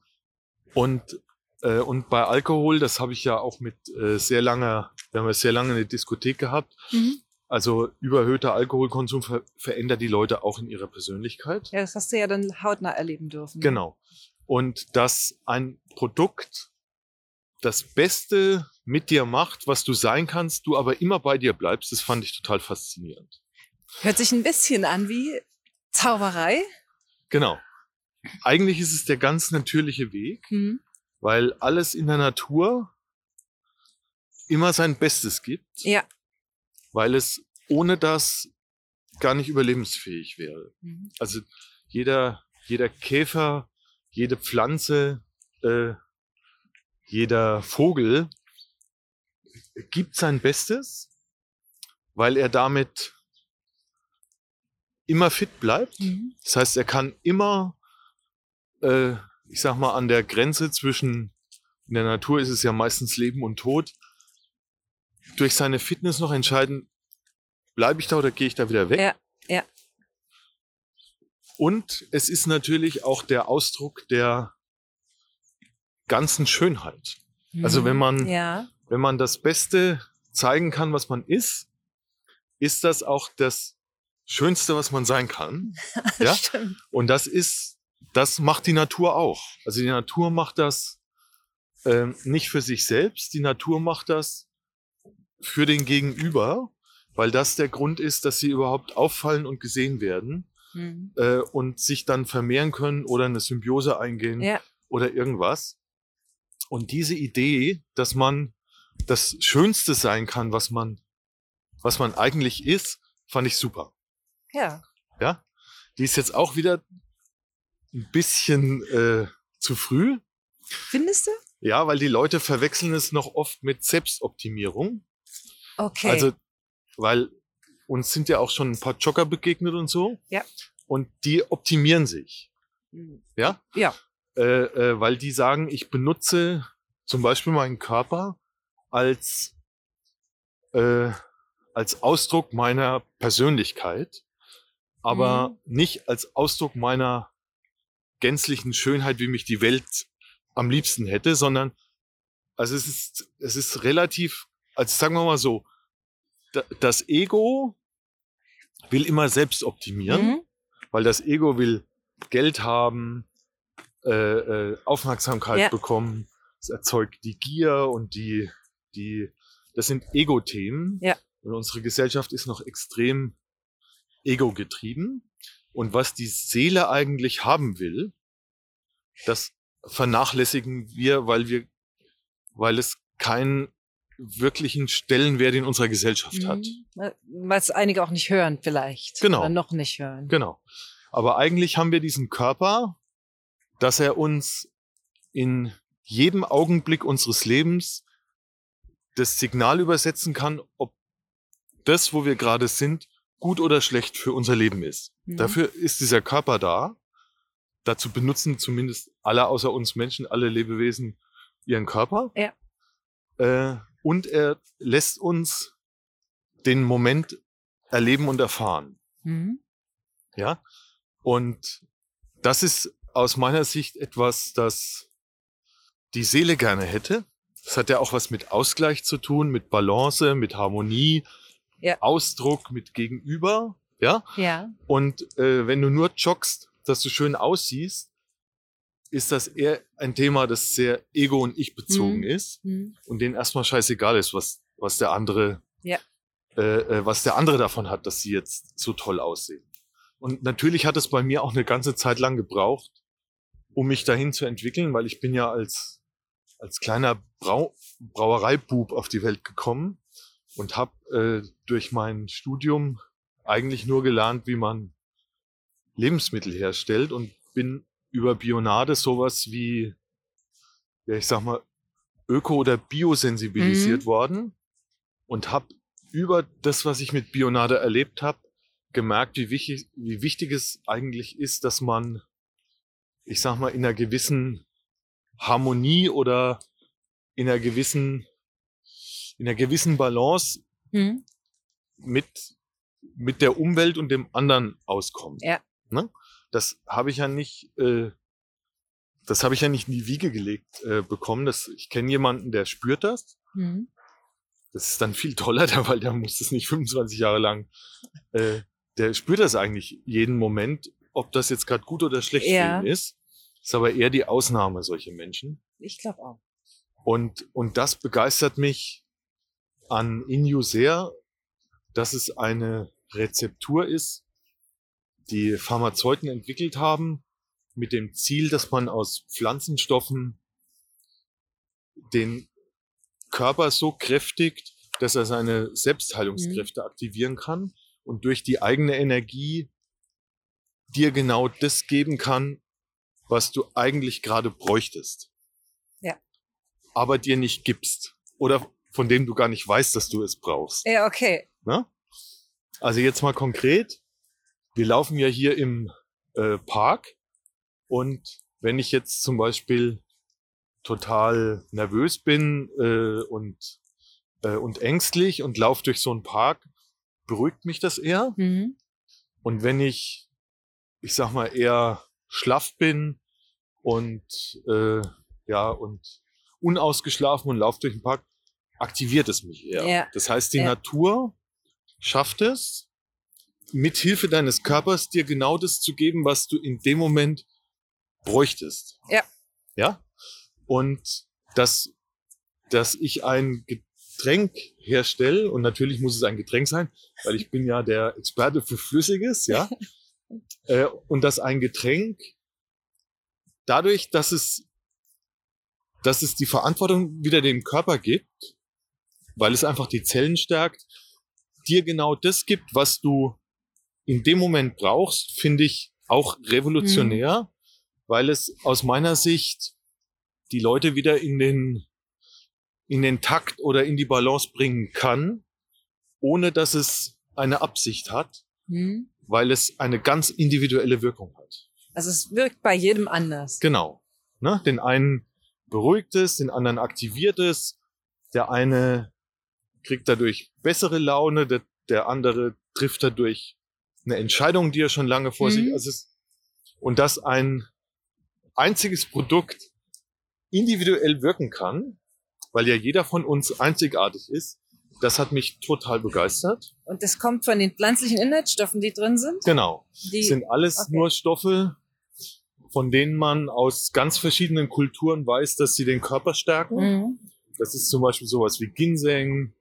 Und, äh, und bei Alkohol, das habe ich ja auch mit äh, sehr langer, wir haben ja sehr lange eine Diskothek gehabt. Mhm. Also überhöhter Alkoholkonsum ver verändert die Leute auch in ihrer Persönlichkeit. Ja, das hast du ja dann hautnah erleben dürfen. Genau. Und dass ein Produkt das Beste mit dir macht, was du sein kannst, du aber immer bei dir bleibst, das fand ich total faszinierend. Hört sich ein bisschen an wie Zauberei. Genau. Eigentlich ist es der ganz natürliche Weg, Mhm. weil alles in der Natur immer sein Bestes gibt, Ja. weil es ohne das gar nicht überlebensfähig wäre. Mhm. Also jeder, jeder Käfer, jede Pflanze, äh, jeder Vogel gibt sein Bestes, weil er damit immer fit bleibt. Mhm. Das heißt, er kann immer, äh, ich sag mal, an der Grenze zwischen, in der Natur ist es ja meistens Leben und Tod, durch seine Fitness noch entscheiden, bleibe ich da oder gehe ich da wieder weg? Ja. Und es ist natürlich auch der Ausdruck der ganzen Schönheit. Also wenn man- Mhm. Ja. Wenn man das Beste zeigen kann, was man ist, ist das auch das Schönste, was man sein kann. Ja? Stimmt. Und das ist, das macht die Natur auch. Also die Natur macht das ähm, nicht für sich selbst, die Natur macht das für den Gegenüber, weil das der Grund ist, dass sie überhaupt auffallen und gesehen werden Mhm. äh, und sich dann vermehren können oder eine Symbiose eingehen Ja. oder irgendwas. Und diese Idee, dass man das Schönste sein kann, was man, was man eigentlich ist, fand ich super. Ja. Ja, die ist jetzt auch wieder ein bisschen äh, zu früh. Findest du? Ja, weil die Leute verwechseln es noch oft mit Selbstoptimierung. Okay. Also, weil uns sind ja auch schon ein paar Jogger begegnet und so. Ja. Und die optimieren sich. Mhm. Ja. Ja. Äh, äh, weil die sagen, ich benutze zum Beispiel meinen Körper als, äh, als Ausdruck meiner Persönlichkeit, aber Mhm. nicht als Ausdruck meiner gänzlichen Schönheit, wie mich die Welt am liebsten hätte, sondern also es ist, es ist relativ, also sagen wir mal so, da, das Ego will immer selbst optimieren Mhm. weil das Ego will Geld haben, äh, äh, Aufmerksamkeit Ja. bekommen. Es erzeugt die Gier und die, die, das sind Ego-Themen. Ja. Und unsere Gesellschaft ist noch extrem ego-getrieben. Und was die Seele eigentlich haben will, das vernachlässigen wir, weil wir, weil es keinen wirklichen Stellenwert in unserer Gesellschaft hat. Mhm. Weil es einige auch nicht hören vielleicht. Genau. Oder noch nicht hören. Genau. Aber eigentlich haben wir diesen Körper, dass er uns in jedem Augenblick unseres Lebens das Signal übersetzen kann, ob das, wo wir gerade sind, gut oder schlecht für unser Leben ist. Mhm. Dafür ist dieser Körper da. Dazu benutzen zumindest alle außer uns Menschen, alle Lebewesen ihren Körper. Ja. Äh, und er lässt uns den Moment erleben und erfahren. Mhm. Ja. Und das ist aus meiner Sicht etwas, das die Seele gerne hätte. Das hat ja auch was mit Ausgleich zu tun, mit Balance, mit Harmonie, Ja. Ausdruck, mit Gegenüber. Ja. Ja. Und äh, wenn du nur joggst, dass du schön aussiehst, ist das eher ein Thema, das sehr ego- und ich-bezogen Mhm. ist Mhm. und denen erstmal scheißegal ist, was, was der andere, Ja. äh, äh, was der andere davon hat, dass sie jetzt so toll aussehen. Und natürlich hat es bei mir auch eine ganze Zeit lang gebraucht, um mich dahin zu entwickeln, weil ich bin ja als, als kleiner Brau Brauereibub auf die Welt gekommen und habe äh, durch mein Studium eigentlich nur gelernt, wie man Lebensmittel herstellt und bin über Bionade sowas wie, ja, ich sag mal, öko- oder biosensibilisiert Mhm. worden und habe über das, was ich mit Bionade erlebt habe, gemerkt, wie wichtig, wie wichtig es eigentlich ist, dass man, ich sag mal, in einer gewissen Harmonie oder in einer gewissen, in einer gewissen Balance Mhm. mit, mit der Umwelt und dem anderen auskommt. Ja. Ne? Das habe ich ja nicht, äh, das habe ich ja nicht in die Wiege gelegt äh, bekommen. Das, ich kenne jemanden, der spürt das. Mhm. Das ist dann viel toller, weil der muss das nicht 25 Jahre lang. Äh, der spürt das eigentlich jeden Moment, ob das jetzt gerade gut oder schlecht Ja. für ihn ist. Ist aber eher die Ausnahme, solche Menschen. Ich glaube auch. Und, und das begeistert mich an Inju sehr, dass es eine Rezeptur ist, die Pharmazeuten entwickelt haben, mit dem Ziel, dass man aus Pflanzenstoffen den Körper so kräftigt, dass er seine Selbstheilungskräfte aktivieren kann und durch die eigene Energie dir genau das geben kann, was du eigentlich gerade bräuchtest. Ja. Aber dir nicht gibst. Oder von dem du gar nicht weißt, dass du es brauchst. Ja, okay. Ne? Also jetzt mal konkret. Wir laufen ja hier im äh, Park und wenn ich jetzt zum Beispiel total nervös bin äh, und, äh, und ängstlich und laufe durch so einen Park, beruhigt mich das eher. Mhm. Und wenn ich, ich sag mal, eher schlaff bin und äh, ja und unausgeschlafen und laufe durch den Park, aktiviert es mich eher. Ja. Das heißt, die Ja. Natur schafft es, mit Hilfe deines Körpers dir genau das zu geben, was du in dem Moment bräuchtest. Ja. Ja. Und dass, dass ich ein Getränk herstelle, und natürlich muss es ein Getränk sein, weil ich bin ja der Experte für Flüssiges, ja. äh, und dass ein Getränk dadurch, dass es, dass es die Verantwortung wieder dem Körper gibt, weil es einfach die Zellen stärkt, dir genau das gibt, was du in dem Moment brauchst, finde ich auch revolutionär, weil es aus meiner Sicht die Leute wieder in den, in den Takt oder in die Balance bringen kann, ohne dass es eine Absicht hat, Mhm. weil es eine ganz individuelle Wirkung hat. Also es wirkt bei jedem anders. Genau. Ne? Den einen beruhigt es, den anderen aktiviert es, der eine kriegt dadurch bessere Laune, der, der andere trifft dadurch eine Entscheidung, die er schon lange vor Mhm. sich, also es, und dass ein einziges Produkt individuell wirken kann, weil ja jeder von uns einzigartig ist, das hat mich total begeistert. Und das kommt von den pflanzlichen Inhaltsstoffen, die drin sind. Genau. Die, sind alles okay. nur Stoffe, von denen man aus ganz verschiedenen Kulturen weiß, dass sie den Körper stärken. Mhm. Das ist zum Beispiel sowas wie Ginseng,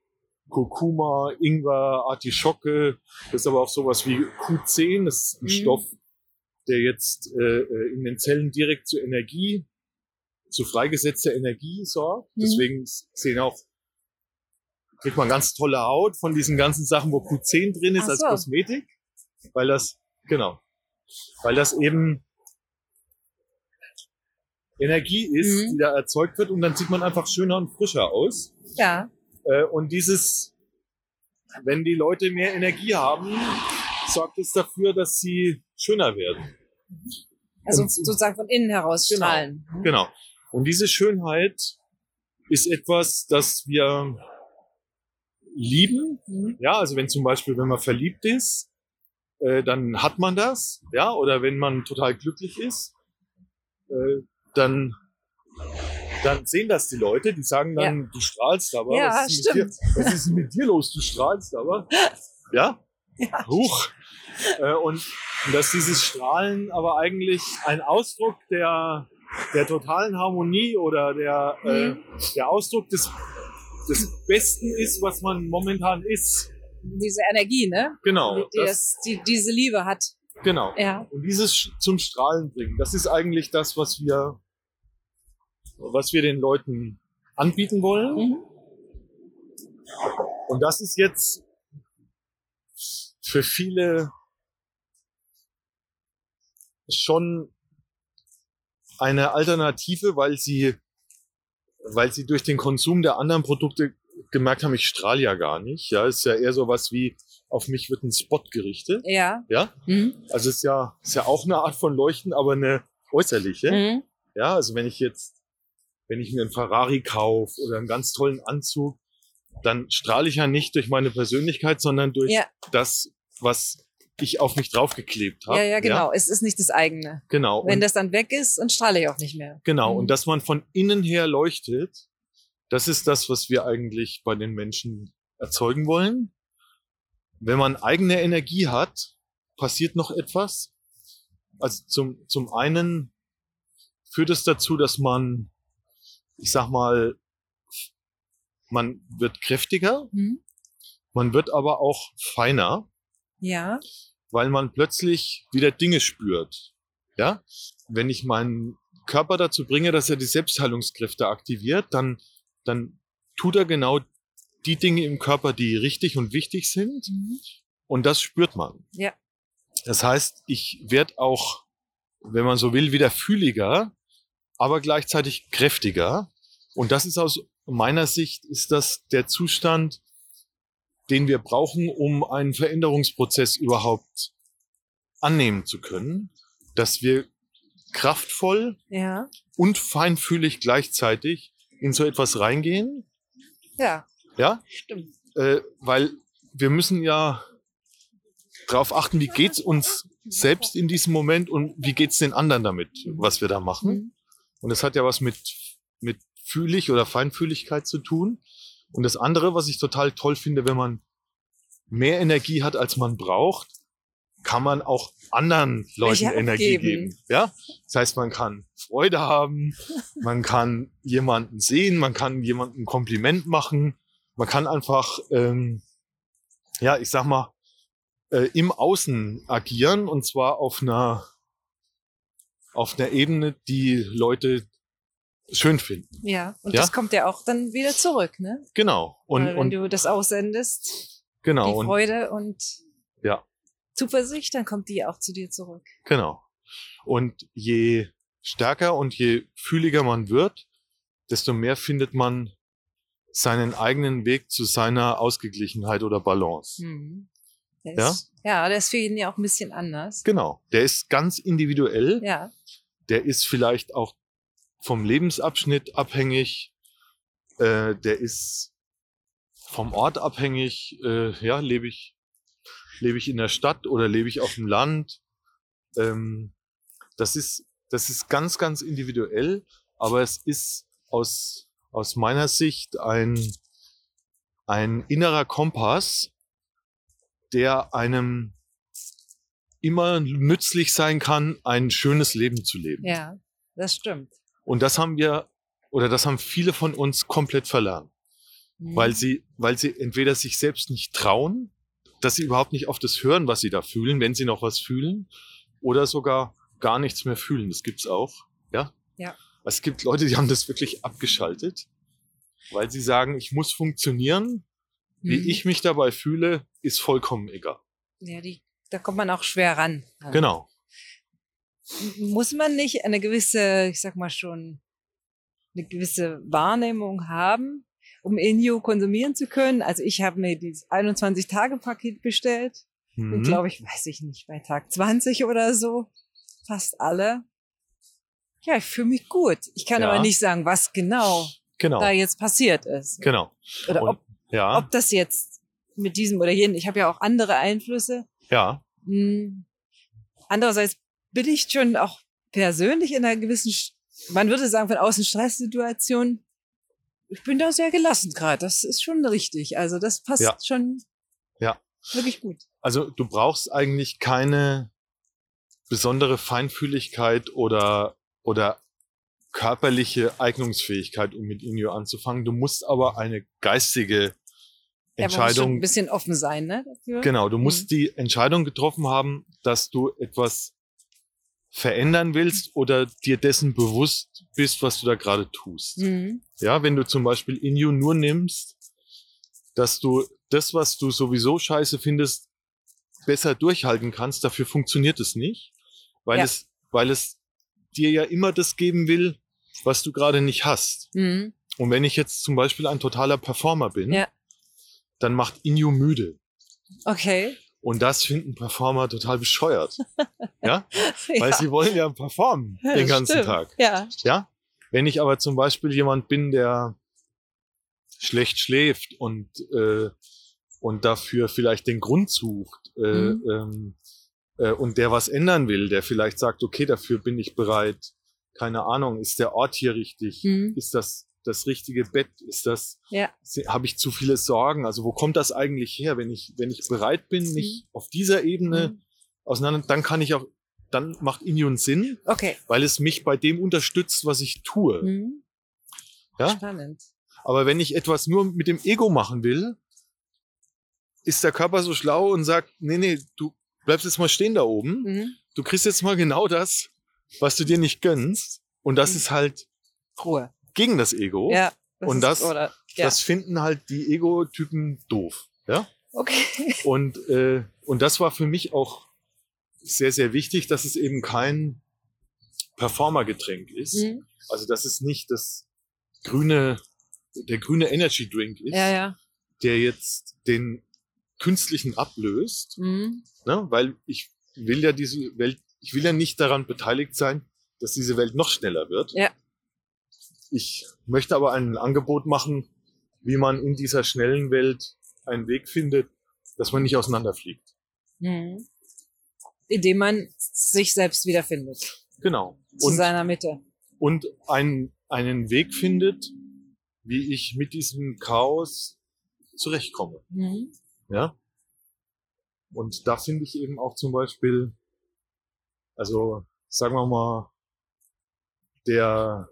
Kurkuma, Ingwer, Artischocke. Das ist aber auch sowas wie Q10. Das ist ein Mhm. Stoff, der jetzt äh, äh, in den Zellen direkt zur Energie, zu freigesetzter Energie sorgt. Mhm. Deswegen sehen auch kriegt man ganz tolle Haut von diesen ganzen Sachen, wo Q10 drin ist Ach als so. Kosmetik, weil das genau, weil das eben Energie ist, Mhm. die da erzeugt wird und dann sieht man einfach schöner und frischer aus. Ja. Äh, und dieses, wenn die Leute mehr Energie haben, sorgt es dafür, dass sie schöner werden. Also Und- sozusagen von innen heraus Genau. strahlen. Genau. Und diese Schönheit ist etwas, das wir lieben. Mhm. Ja, also wenn zum Beispiel, wenn man verliebt ist, äh, dann hat man das. Ja, oder wenn man total glücklich ist, äh, dann, dann sehen das die Leute, die sagen dann, du strahlst aber. Ja, was, ist stimmt. dir, was ist denn mit dir los? Du strahlst aber. Ja? Ja. Huch. Äh, und, und dass dieses Strahlen aber eigentlich ein Ausdruck der, der totalen Harmonie oder der, äh, der Ausdruck des, des Besten ist, was man momentan ist. Diese Energie, ne? Genau. die, die, das, die diese Liebe hat. genau. Ja. Und dieses zum Strahlen bringen, das ist eigentlich das, was wir, was wir den Leuten anbieten wollen. Mhm. Und das ist jetzt für viele schon eine Alternative, weil sie, weil sie durch den Konsum der anderen Produkte gemerkt haben, ich strahle ja gar nicht. Ja, ist ja eher sowas wie, auf mich wird ein Spot gerichtet. Ja. Ja, Mhm. also ist ja, ist ja auch eine Art von Leuchten, aber eine äußerliche. Mhm. Ja, also wenn ich jetzt, wenn ich mir einen Ferrari kaufe oder einen ganz tollen Anzug, dann strahle ich ja nicht durch meine Persönlichkeit, sondern durch Ja. das, was ich auf mich draufgeklebt habe. Ja, ja, genau. Es ist nicht das eigene. Genau. Wenn und, das dann weg ist, dann strahle ich auch nicht mehr. genau. Mhm. Und dass man von innen her leuchtet, das ist das, was wir eigentlich bei den Menschen erzeugen wollen. Wenn man eigene Energie hat, passiert noch etwas. Also zum, zum einen führt es dazu, dass man, ich sag mal, man wird kräftiger, Mhm. man wird aber auch feiner, Ja. weil man plötzlich wieder Dinge spürt. Ja? Wenn ich meinen Körper dazu bringe, dass er die Selbstheilungskräfte aktiviert, dann, dann tut er genau die Dinge im Körper, die richtig und wichtig sind. Mhm. Und das spürt man. Ja. Das heißt, ich werde auch, wenn man so will, wieder fühliger, aber gleichzeitig kräftiger. Und das ist aus meiner Sicht, ist das der Zustand, den wir brauchen, um einen Veränderungsprozess überhaupt annehmen zu können, dass wir kraftvoll Ja. und feinfühlig gleichzeitig in so etwas reingehen. Ja. Ja, Stimmt. äh, weil wir müssen ja darauf achten, wie geht's uns selbst in diesem Moment und wie geht's den anderen damit, was wir da machen. Mhm. Und das hat ja was mit, mit fühlig oder Feinfühligkeit zu tun. Und das andere, was ich total toll finde, wenn man mehr Energie hat, als man braucht, kann man auch anderen Leuten Energie abgeben. geben. Ja? Das heißt, man kann Freude haben, man kann jemanden sehen, man kann jemandem ein Kompliment machen, man kann einfach, ähm, ja, ich sag mal, äh, im Außen agieren und zwar auf einer, auf einer Ebene, die Leute schön finden. Ja. Und Ja? das kommt ja auch dann wieder zurück, ne? Genau. Und, Weil wenn und du das aussendest, genau. die Und, Freude und ja, Zuversicht, dann kommt die auch zu dir zurück. genau. Und je stärker und je fühliger man wird, desto mehr findet man seinen eigenen Weg zu seiner Ausgeglichenheit oder Balance. Mhm. Der Ja? Ist, ja, der ist für jeden ja auch ein bisschen anders. Genau. Der ist ganz individuell. Ja. Der ist vielleicht auch vom Lebensabschnitt abhängig. Äh, der ist vom Ort abhängig. Äh, ja, lebe ich, lebe ich in der Stadt oder lebe ich auf dem Land? Ähm, das ist, das ist ganz, ganz individuell. Aber es ist aus, aus meiner Sicht ein, ein innerer Kompass, der einem immer nützlich sein kann, ein schönes Leben zu leben. Ja, das stimmt. Und das haben wir, oder das haben viele von uns komplett verlernt, Mhm. weil sie, weil sie entweder sich selbst nicht trauen, dass sie überhaupt nicht auf das hören, was sie da fühlen, wenn sie noch was fühlen, oder sogar gar nichts mehr fühlen. Das gibt's auch, ja? Ja. Es gibt Leute, die haben das wirklich abgeschaltet, weil sie sagen, ich muss funktionieren. Wie Mhm. ich mich dabei fühle, ist vollkommen egal. Ja, die, da kommt man auch schwer ran. Ja. Genau. Muss man nicht eine gewisse, ich sag mal schon, eine gewisse Wahrnehmung haben, um Inyo konsumieren zu können? Also ich habe mir dieses 21-Tage-Paket bestellt. Mhm. glaube ich, weiß ich nicht, bei Tag 20 oder so. Fast alle. Ja, ich fühle mich gut. Ich kann Ja. aber nicht sagen, was genau Genau. da jetzt passiert ist. Genau. Oder Und- ob, Ja. ob das jetzt mit diesem oder jenem, ich habe ja auch andere Einflüsse. ja. Hm. Andererseits bin ich schon auch persönlich in einer gewissen, man würde sagen, von außen Stresssituation. Ich bin da sehr gelassen gerade. Das ist schon richtig. Also das passt Ja. schon Ja. wirklich gut. Also du brauchst eigentlich keine besondere Feinfühligkeit oder, oder körperliche Eignungsfähigkeit, um mit Inyo anzufangen. Du musst aber eine geistige Ja, Entscheidung, ein bisschen offen sein, ne? Dafür. genau, du musst die Entscheidung getroffen haben, dass du etwas verändern willst oder dir dessen bewusst bist, was du da gerade tust. Mhm. Ja, wenn du zum Beispiel Inyo nur nimmst, dass du das, was du sowieso scheiße findest, besser durchhalten kannst, dafür funktioniert es nicht, weil Ja. es, weil es dir ja immer das geben will, was du gerade nicht hast. Mhm. Und wenn ich jetzt zum Beispiel ein totaler Performer bin, Ja. Dann macht Inyo müde. Okay. Und das finden Performer total bescheuert. ja? Weil ja. sie wollen ja performen Ja, den ganzen stimmt. Tag. Ja. Ja? Wenn ich aber zum Beispiel jemand bin, der schlecht schläft und äh, und dafür vielleicht den Grund sucht äh, Mhm. ähm, äh, und der was ändern will, der vielleicht sagt, okay, dafür bin ich bereit, keine Ahnung, ist der Ort hier richtig? Mhm. Ist das das richtige Bett? Ist das, Ja. habe ich zu viele Sorgen? Also wo kommt das eigentlich her, wenn ich, wenn ich bereit bin, mich auf dieser Ebene Mhm. auseinander, dann kann ich auch, dann macht Inyun Sinn, Okay. weil es mich bei dem unterstützt, was ich tue. Mhm. Ja? Spannend. Aber wenn ich etwas nur mit dem Ego machen will, ist der Körper so schlau und sagt, nee, nee, du bleibst jetzt mal stehen da oben. Mhm. Du kriegst jetzt mal genau das, was du dir nicht gönnst. Und das Mhm. ist halt Ruhe. Gegen das Ego. Ja. Und ist- das- Oder, ja. Das finden halt die Ego-Typen doof. Ja? okay. Und, äh, und das war für mich auch sehr, sehr wichtig, dass es eben kein Performer-Getränk ist. Mhm. Also, dass es nicht das grüne, der grüne Energy Drink ist, Ja, ja. der jetzt den künstlichen ablöst, Mhm. ne? weil ich will ja diese Welt, ich will ja nicht daran beteiligt sein, dass diese Welt noch schneller wird. Ja. Ich möchte aber ein Angebot machen, wie man in dieser schnellen Welt einen Weg findet, dass man nicht auseinanderfliegt. Mhm. Indem man sich selbst wiederfindet. Genau. Zu Und, seiner Mitte. und einen, einen Weg findet, wie ich mit diesem Chaos zurechtkomme. Mhm. Ja. Und da finde ich eben auch zum Beispiel, also sagen wir mal, der,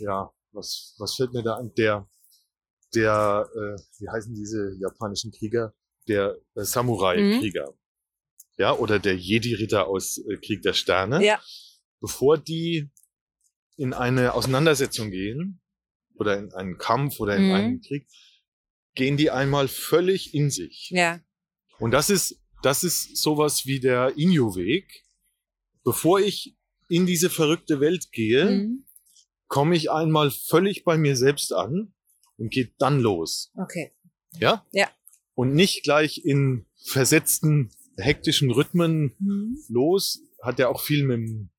ja, was, was fällt mir da an? Der, der, äh, wie heißen diese japanischen Krieger? Der äh, Samurai-Krieger. Ja, oder der Jedi-Ritter aus äh, Krieg der Sterne. Ja. Bevor die in eine Auseinandersetzung gehen, oder in einen Kampf oder in Mhm. einen Krieg, gehen die einmal völlig in sich. Ja. Und das ist, das ist sowas wie der Inyo-Weg. Bevor ich in diese verrückte Welt gehe, Mhm. Komme ich einmal völlig bei mir selbst an und gehe dann los. Okay. Ja? Ja. Und nicht gleich in versetzten, hektischen Rhythmen Mhm. los. Hat ja auch viel mit, dem-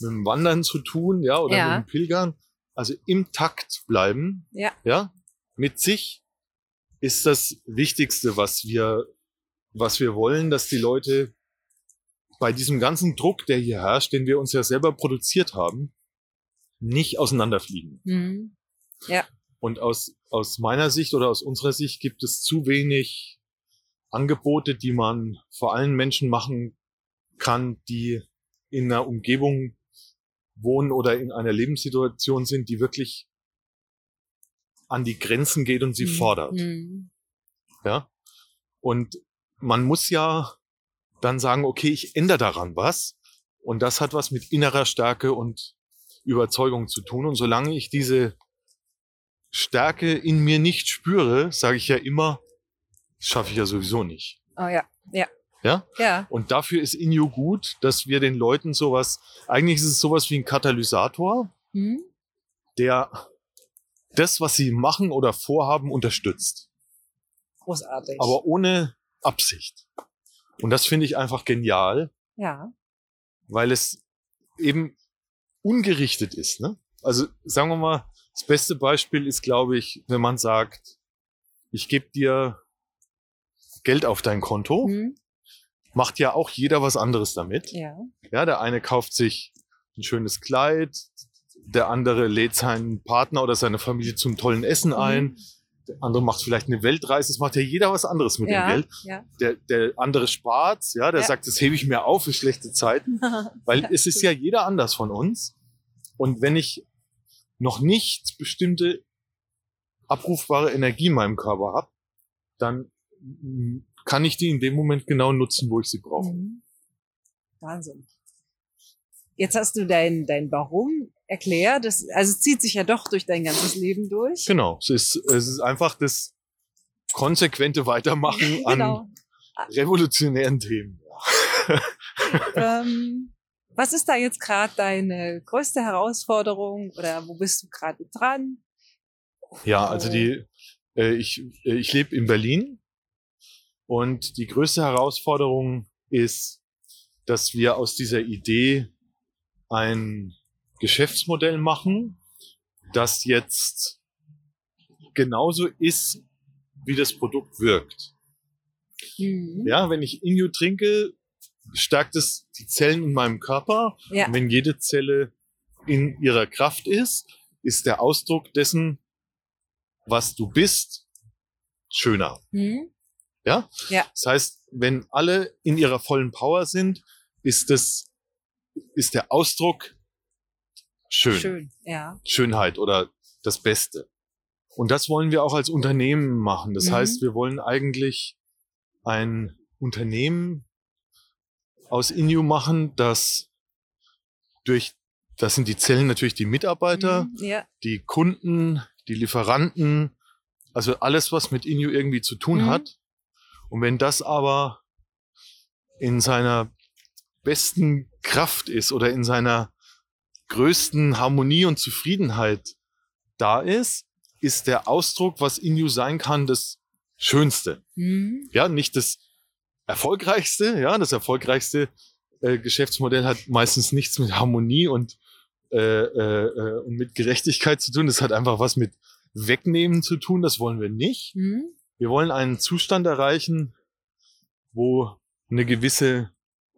mit dem Wandern zu tun, ja, oder Ja. mit dem Pilgern. Also im Takt bleiben, Ja. ja, mit sich ist das Wichtigste, was wir, was wir wollen, dass die Leute bei diesem ganzen Druck, der hier herrscht, den wir uns ja selber produziert haben, nicht auseinanderfliegen. Mhm. Und aus, aus meiner Sicht oder aus unserer Sicht gibt es zu wenig Angebote, die man vor allen Menschen machen kann, die in einer Umgebung wohnen oder in einer Lebenssituation sind, die wirklich an die Grenzen geht und sie Mhm. fordert. Mhm. Ja. Und man muss ja dann sagen, okay, ich ändere daran was. Und das hat was mit innerer Stärke und Überzeugung zu tun. Und solange ich diese Stärke in mir nicht spüre, sage ich ja immer, schaffe ich ja sowieso nicht. Oh ja. Ja. Ja? Ja. Und dafür ist Inyo gut, dass wir den Leuten sowas, eigentlich ist es sowas wie ein Katalysator, Mhm. der das, was sie machen oder vorhaben, unterstützt. Großartig. aber ohne Absicht. Und das finde ich einfach genial, ja. weil es eben ungerichtet ist. Ne? Also sagen wir mal, das beste Beispiel ist, glaube ich, wenn man sagt, ich gebe dir Geld auf dein Konto, Mhm. macht ja auch jeder was anderes damit. Ja. Ja, der eine kauft sich ein schönes Kleid, der andere lädt seinen Partner oder seine Familie zum tollen Essen Mhm. Der andere macht vielleicht eine Weltreise, es macht ja jeder was anderes mit Ja. dem Geld. Ja. Der, der andere spart, ja, der Ja. sagt, das hebe ich mir auf für schlechte Zeiten, weil es ist ja jeder anders von uns. Und wenn ich noch nicht bestimmte abrufbare Energie in meinem Körper habe, dann kann ich die in dem Moment genau nutzen, wo ich sie brauche. Mhm. Wahnsinn. Jetzt hast du dein, dein Warum erklärt. Das, also es zieht sich ja doch durch dein ganzes Leben durch. Genau, es ist, es ist einfach das konsequente Weitermachen an genau. revolutionären Themen. ähm, was ist da jetzt gerade deine größte Herausforderung oder wo bist du gerade dran? Ja, also die, äh, ich, äh, ich lebe in Berlin und die größte Herausforderung ist, dass wir aus dieser Idee ein Geschäftsmodell machen, das jetzt genauso ist wie das Produkt wirkt. Mhm. Ja, wenn ich Inju trinke, stärkt es die Zellen in meinem Körper. Ja. Und wenn jede Zelle in ihrer Kraft ist, ist der Ausdruck dessen, was du bist, schöner. Mhm. Ja? Ja. Das heißt, wenn alle in ihrer vollen Power sind, ist das, ist der Ausdruck schön. Schön. Ja. Schönheit oder das Beste. Und das wollen wir auch als Unternehmen machen. Das Mhm. heißt, wir wollen eigentlich ein Unternehmen aus Inu machen, das durch, das sind die Zellen natürlich die Mitarbeiter, Mhm. Ja. die Kunden, die Lieferanten, also alles, was mit Inu irgendwie zu tun Mhm. hat. Und wenn das aber in seiner besten Kraft ist oder in seiner größten Harmonie und Zufriedenheit da ist, ist der Ausdruck, was Inu sein kann, das Schönste. Mhm. Ja, nicht das erfolgreichste. Ja, das erfolgreichste äh, Geschäftsmodell hat meistens nichts mit Harmonie und, äh, äh, äh, und mit Gerechtigkeit zu tun. Das hat einfach was mit Wegnehmen zu tun. Das wollen wir nicht. Mhm. Wir wollen einen Zustand erreichen, wo eine gewisse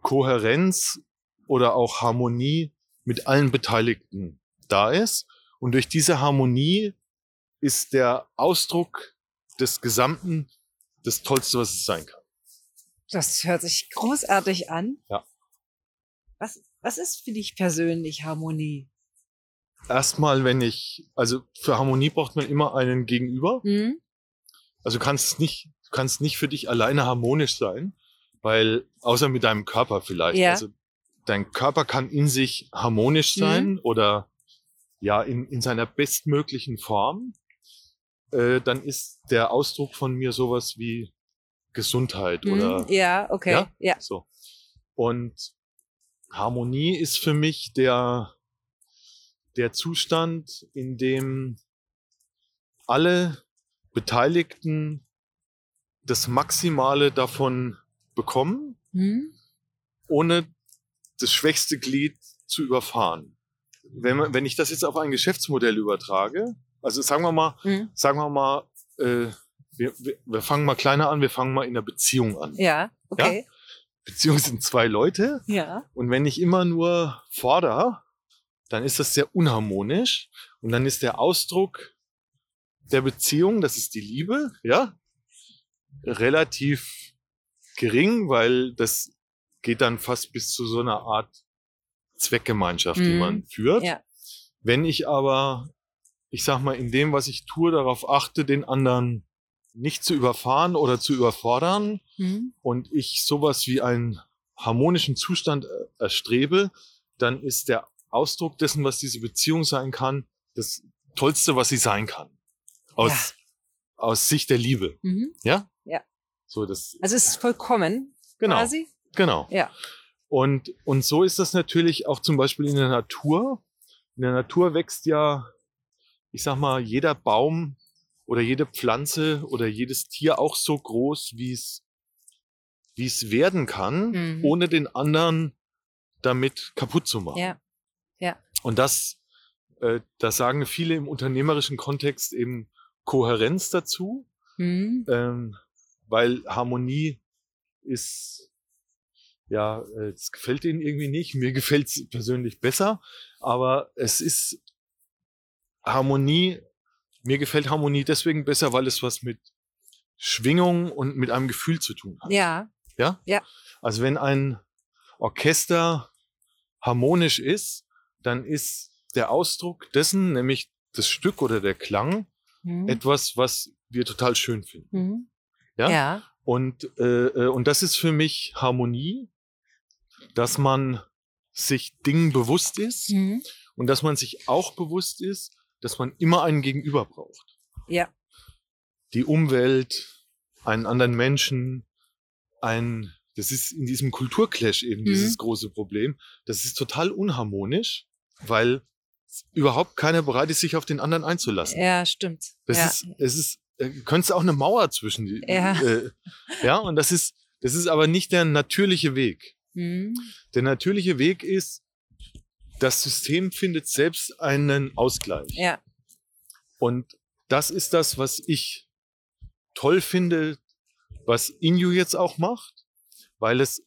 Kohärenz oder auch Harmonie mit allen Beteiligten da ist. Und durch diese Harmonie ist der Ausdruck des Gesamten das Tollste, was es sein kann. Das hört sich großartig an. Ja. Was, was ist für dich persönlich Harmonie? Erstmal, wenn ich, also für Harmonie braucht man immer einen Gegenüber. Mhm. Also kannst nicht, du kannst nicht für dich alleine harmonisch sein, weil, außer mit deinem Körper vielleicht. Ja. Also dein Körper kann in sich harmonisch sein oder ja, in, in seiner bestmöglichen Form. Äh, dann ist der Ausdruck von mir sowas wie Gesundheit oder Mhm. Ja, okay. Ja? Ja. so. Und Harmonie ist für mich der, der Zustand, in dem alle Beteiligten das Maximale davon bekommen, Mhm. ohne das schwächste Glied zu überfahren. Wenn, man, wenn ich das jetzt auf ein Geschäftsmodell übertrage, also sagen wir mal, Mhm. sagen wir mal, äh, wir, wir, wir fangen mal kleiner an, wir fangen mal in der Beziehung an. Ja, okay. Beziehung sind zwei Leute Ja. und wenn ich immer nur fordere, dann ist das sehr unharmonisch und dann ist der Ausdruck der Beziehung, das ist die Liebe, ja, relativ gering, weil das geht dann fast bis zu so einer Art Zweckgemeinschaft, die Mhm. man führt. Ja. Wenn ich aber, ich sag mal, in dem, was ich tue, darauf achte, den anderen nicht zu überfahren oder zu überfordern, Mhm. und ich sowas wie einen harmonischen Zustand äh, erstrebe, dann ist der Ausdruck dessen, was diese Beziehung sein kann, das Tollste, was sie sein kann. Aus, aus Sicht der Liebe. Mhm. Ja? Ja. So, das, Also es ist vollkommen genau, quasi. Genau. Ja. Und, und so ist das natürlich auch zum Beispiel in der Natur. In der Natur wächst ja, ich sag mal, jeder Baum oder jede Pflanze oder jedes Tier auch so groß, wie es, wie es werden kann, Mhm. ohne den anderen damit kaputt zu machen. Ja. Ja. Und das, äh, das sagen viele im unternehmerischen Kontext eben Kohärenz dazu, Mhm. ähm, weil Harmonie ist, ja, äh, es gefällt denen irgendwie nicht. Mir gefällt es persönlich besser, aber es ist Harmonie, mir gefällt Harmonie deswegen besser, weil es was mit Schwingung und mit einem Gefühl zu tun hat. Ja. Ja? Ja. Also wenn ein Orchester harmonisch ist, dann ist der Ausdruck dessen, nämlich das Stück oder der Klang, Mhm. etwas, was wir total schön finden. Mhm. Ja? Ja. Und, äh, äh, und das ist für mich Harmonie, dass man sich Dingen bewusst ist Mhm. und dass man sich auch bewusst ist, dass man immer einen Gegenüber braucht. Ja. Die Umwelt, einen anderen Menschen, ein, das ist in diesem Kulturclash eben Mhm. dieses große Problem. Das ist total unharmonisch, weil überhaupt keiner bereit ist, sich auf den anderen einzulassen. Ja, stimmt. Das ja. ist, es ist, äh, könntest auch eine Mauer zwischen die, Ja. äh, ja, und das ist, das ist aber nicht der natürliche Weg. Mhm. Der natürliche Weg ist, das System findet selbst einen Ausgleich. Ja. Und das ist das, was ich toll finde, was Inju jetzt auch macht, weil es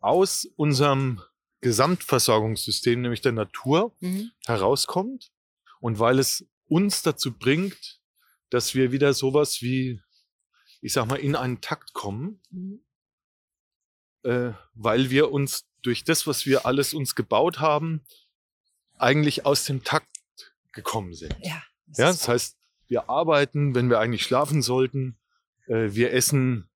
aus unserem Gesamtversorgungssystem, nämlich der Natur, Mhm. herauskommt und weil es uns dazu bringt, dass wir wieder sowas wie, ich sag mal, in einen Takt kommen, Mhm. Äh, weil wir uns durch das, was wir alles uns gebaut haben, eigentlich aus dem Takt gekommen sind. Ja. das Ja, das heißt, wir arbeiten, wenn wir eigentlich schlafen sollten. Äh, wir essen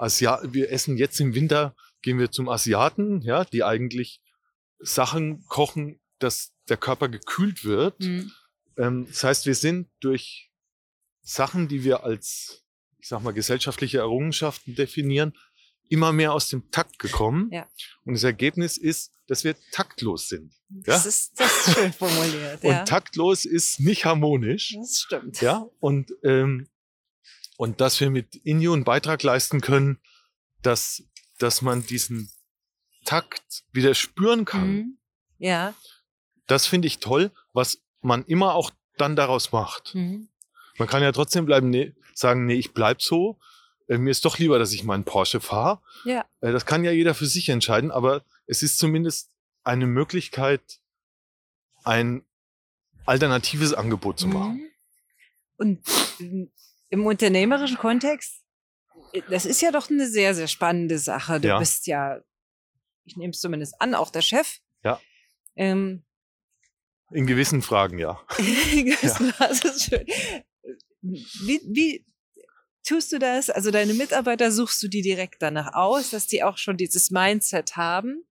Asia wir essen jetzt im Winter, gehen wir zum Asiaten, ja, die eigentlich Sachen kochen, dass der Körper gekühlt wird. Mhm. Ähm, das heißt, wir sind durch Sachen, die wir als, ich sag mal, gesellschaftliche Errungenschaften definieren, immer mehr aus dem Takt gekommen. Ja. Und das Ergebnis ist, dass wir taktlos sind. Das, Ja? ist, das ist schön formuliert. Und ja. taktlos ist nicht harmonisch. Das stimmt. Ja, und, ähm, und dass wir mit Inju einen Beitrag leisten können, dass, dass man diesen Takt wieder spüren kann. Mhm. Ja. Das finde ich toll, was man immer auch dann daraus macht. Mhm. Man kann ja trotzdem bleiben, nee, sagen, nee, ich bleib so. Äh, mir ist doch lieber, dass ich meinen Porsche fahre. Ja. Äh, das kann ja jeder für sich entscheiden, aber es ist zumindest eine Möglichkeit, ein alternatives Angebot zu machen. Mhm. Und im unternehmerischen Kontext, äh, das ist ja doch eine sehr, sehr spannende Sache. Du Ja. bist ja, ich nehme es zumindest an, auch der Chef. Ja. Ähm, In gewissen Fragen, ja. das ist schön. Wie, wie tust du das? Also deine Mitarbeiter suchst du die direkt danach aus, dass die auch schon dieses Mindset haben?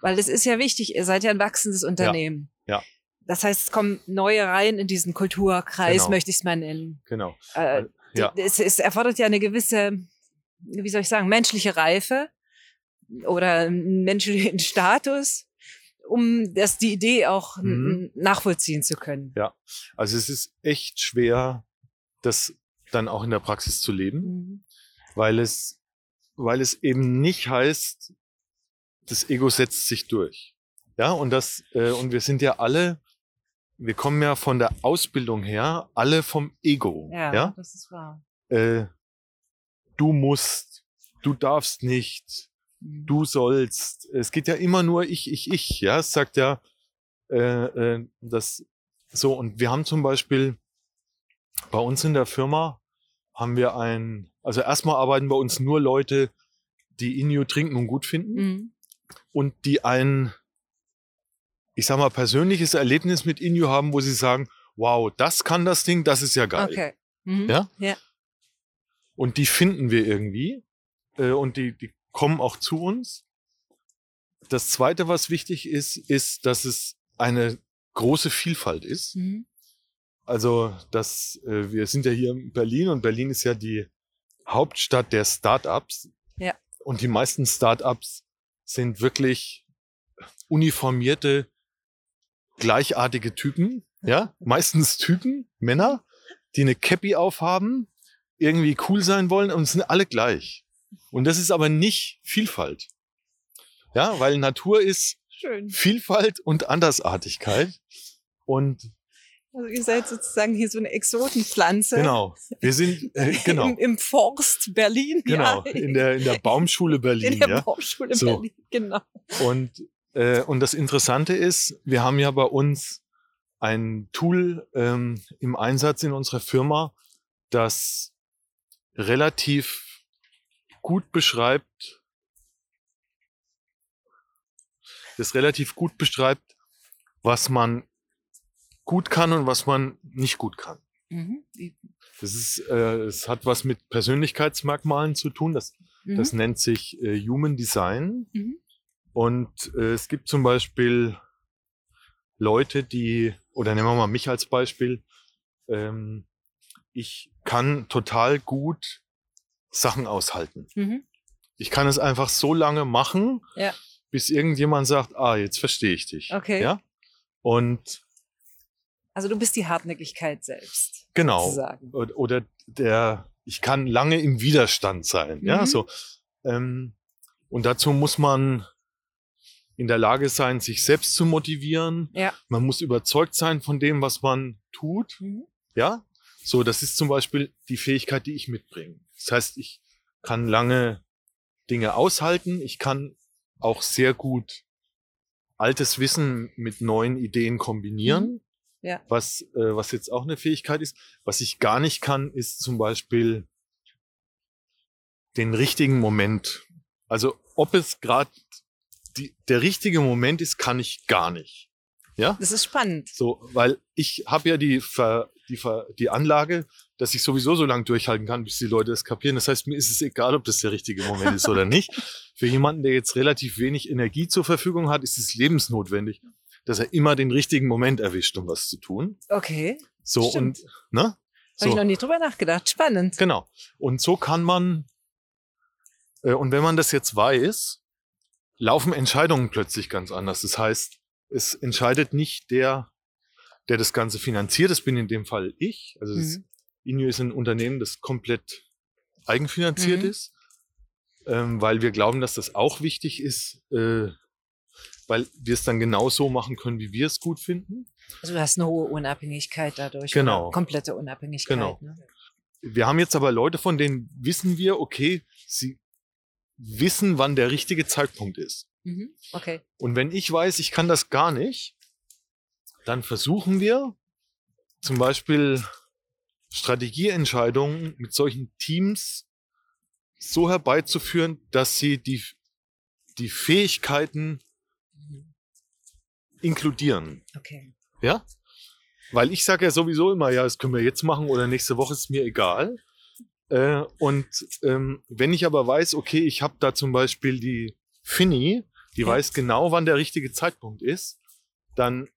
Weil es ist ja wichtig, ihr seid ja ein wachsendes Unternehmen. Ja. Das heißt, es kommen neue rein in diesen Kulturkreis, Genau. möchte ich es mal nennen. Genau. Äh, Ja. es, es erfordert ja eine gewisse, wie soll ich sagen, menschliche Reife oder einen menschlichen Status, um das die Idee auch Mhm. nachvollziehen zu können. Also es ist echt schwer, das dann auch in der Praxis zu leben, Mhm. weil es, weil es eben nicht heißt, das Ego setzt sich durch. Ja, und das, äh, und wir sind ja alle, wir kommen ja von der Ausbildung her, alle vom Ego. Ja, ja? das ist wahr. Äh, du musst, du darfst nicht, Mhm. du sollst. Es geht ja immer nur ich, ich, ich. Ja, es sagt ja, äh, äh, das so. Und wir haben zum Beispiel bei uns in der Firma haben wir ein, also erstmal arbeiten bei uns nur Leute, die Inju trinken und gut finden Mhm. und die ein, ich sag mal, persönliches Erlebnis mit Inju haben, wo sie sagen, wow, das kann das Ding, das ist ja geil. Okay. Mhm. Ja? Ja. Und die finden wir irgendwie. Äh, und die, die kommen auch zu uns. Das zweite, was wichtig ist, ist, dass es eine große Vielfalt ist. Mhm. Also, dass äh, wir sind ja hier in Berlin und Berlin ist ja die Hauptstadt der Startups. Ja. Und die meisten Startups sind wirklich uniformierte, gleichartige Typen. Ja, meistens Typen, Männer, die eine Cappy aufhaben, irgendwie cool sein wollen und sind alle gleich. Und das ist aber nicht Vielfalt. Ja, weil Natur ist Schön. Vielfalt und Andersartigkeit. Und Also ihr seid sozusagen hier so eine Exotenpflanze. genau, wir sind, äh, genau, Im, Im Forst Berlin. genau, Ja. in der, in der Baumschule Berlin, in der ja. Baumschule So. Berlin. Genau. Und, äh, und das Interessante ist, wir haben ja bei uns ein Tool ähm, im Einsatz in unserer Firma, das relativ gut beschreibt, das relativ gut beschreibt, was man gut kann und was man nicht gut kann. Mhm. Das ist, äh, es hat was mit Persönlichkeitsmerkmalen zu tun. Das, Mhm. das nennt sich äh, Human Design. Mhm. Und äh, es gibt zum Beispiel Leute, die, oder nehmen wir mal mich als Beispiel, ähm, ich kann total gut Sachen aushalten. Mhm. Ich kann es einfach so lange machen, Ja. bis irgendjemand sagt, ah, jetzt verstehe ich dich. Okay. Ja? Und Also du bist die Hartnäckigkeit selbst. genau. Sozusagen. Oder, der, ich kann lange im Widerstand sein. Ja, Mhm. so. Ähm, und dazu muss man in der Lage sein, sich selbst zu motivieren. Ja. Man muss überzeugt sein von dem, was man tut. Mhm. Ja, So, das ist zum Beispiel die Fähigkeit, die ich mitbringe. Das heißt, ich kann lange Dinge aushalten. Ich kann auch sehr gut altes Wissen mit neuen Ideen kombinieren. Mhm. Ja. Was, äh, was jetzt auch eine Fähigkeit ist. Was ich gar nicht kann, ist zum Beispiel den richtigen Moment. Also ob es gerade der richtige Moment ist, kann ich gar nicht. Ja? Das ist spannend. So, weil ich habe ja die, Ver, die, Ver, die Anlage, dass ich sowieso so lange durchhalten kann, bis die Leute es kapieren. Das heißt, mir ist es egal, ob das der richtige Moment ist oder nicht. Für jemanden, der jetzt relativ wenig Energie zur Verfügung hat, ist es lebensnotwendig, dass er immer den richtigen Moment erwischt, um was zu tun. Okay. So Stimmt. und, ne? So. Habe ich noch nie drüber nachgedacht. Spannend. Genau. Und so kann man, äh, und wenn man das jetzt weiß, laufen Entscheidungen plötzlich ganz anders. Das heißt, es entscheidet nicht der, der das Ganze finanziert. Das bin in dem Fall ich. Also das Mhm. Inio ist ein Unternehmen, das komplett eigenfinanziert Mhm. ist, ähm, weil wir glauben, dass das auch wichtig ist, äh, weil wir es dann genau so machen können, wie wir es gut finden. Also du hast eine hohe Unabhängigkeit dadurch. Genau. Komplette Unabhängigkeit. Genau. Ne? Wir haben jetzt aber Leute, von denen wissen wir, okay, sie wissen, wann der richtige Zeitpunkt ist. Mhm. Okay. Und wenn ich weiß, ich kann das gar nicht, dann versuchen wir zum Beispiel Strategieentscheidungen mit solchen Teams so herbeizuführen, dass sie die, die Fähigkeiten. Inkludieren. Okay. Ja? Weil ich sage ja sowieso immer, ja, das können wir jetzt machen oder nächste Woche ist mir egal. Äh, und ähm, wenn ich aber weiß, okay, ich habe da zum Beispiel die Finny, die Ja. weiß genau, wann der richtige Zeitpunkt ist, dann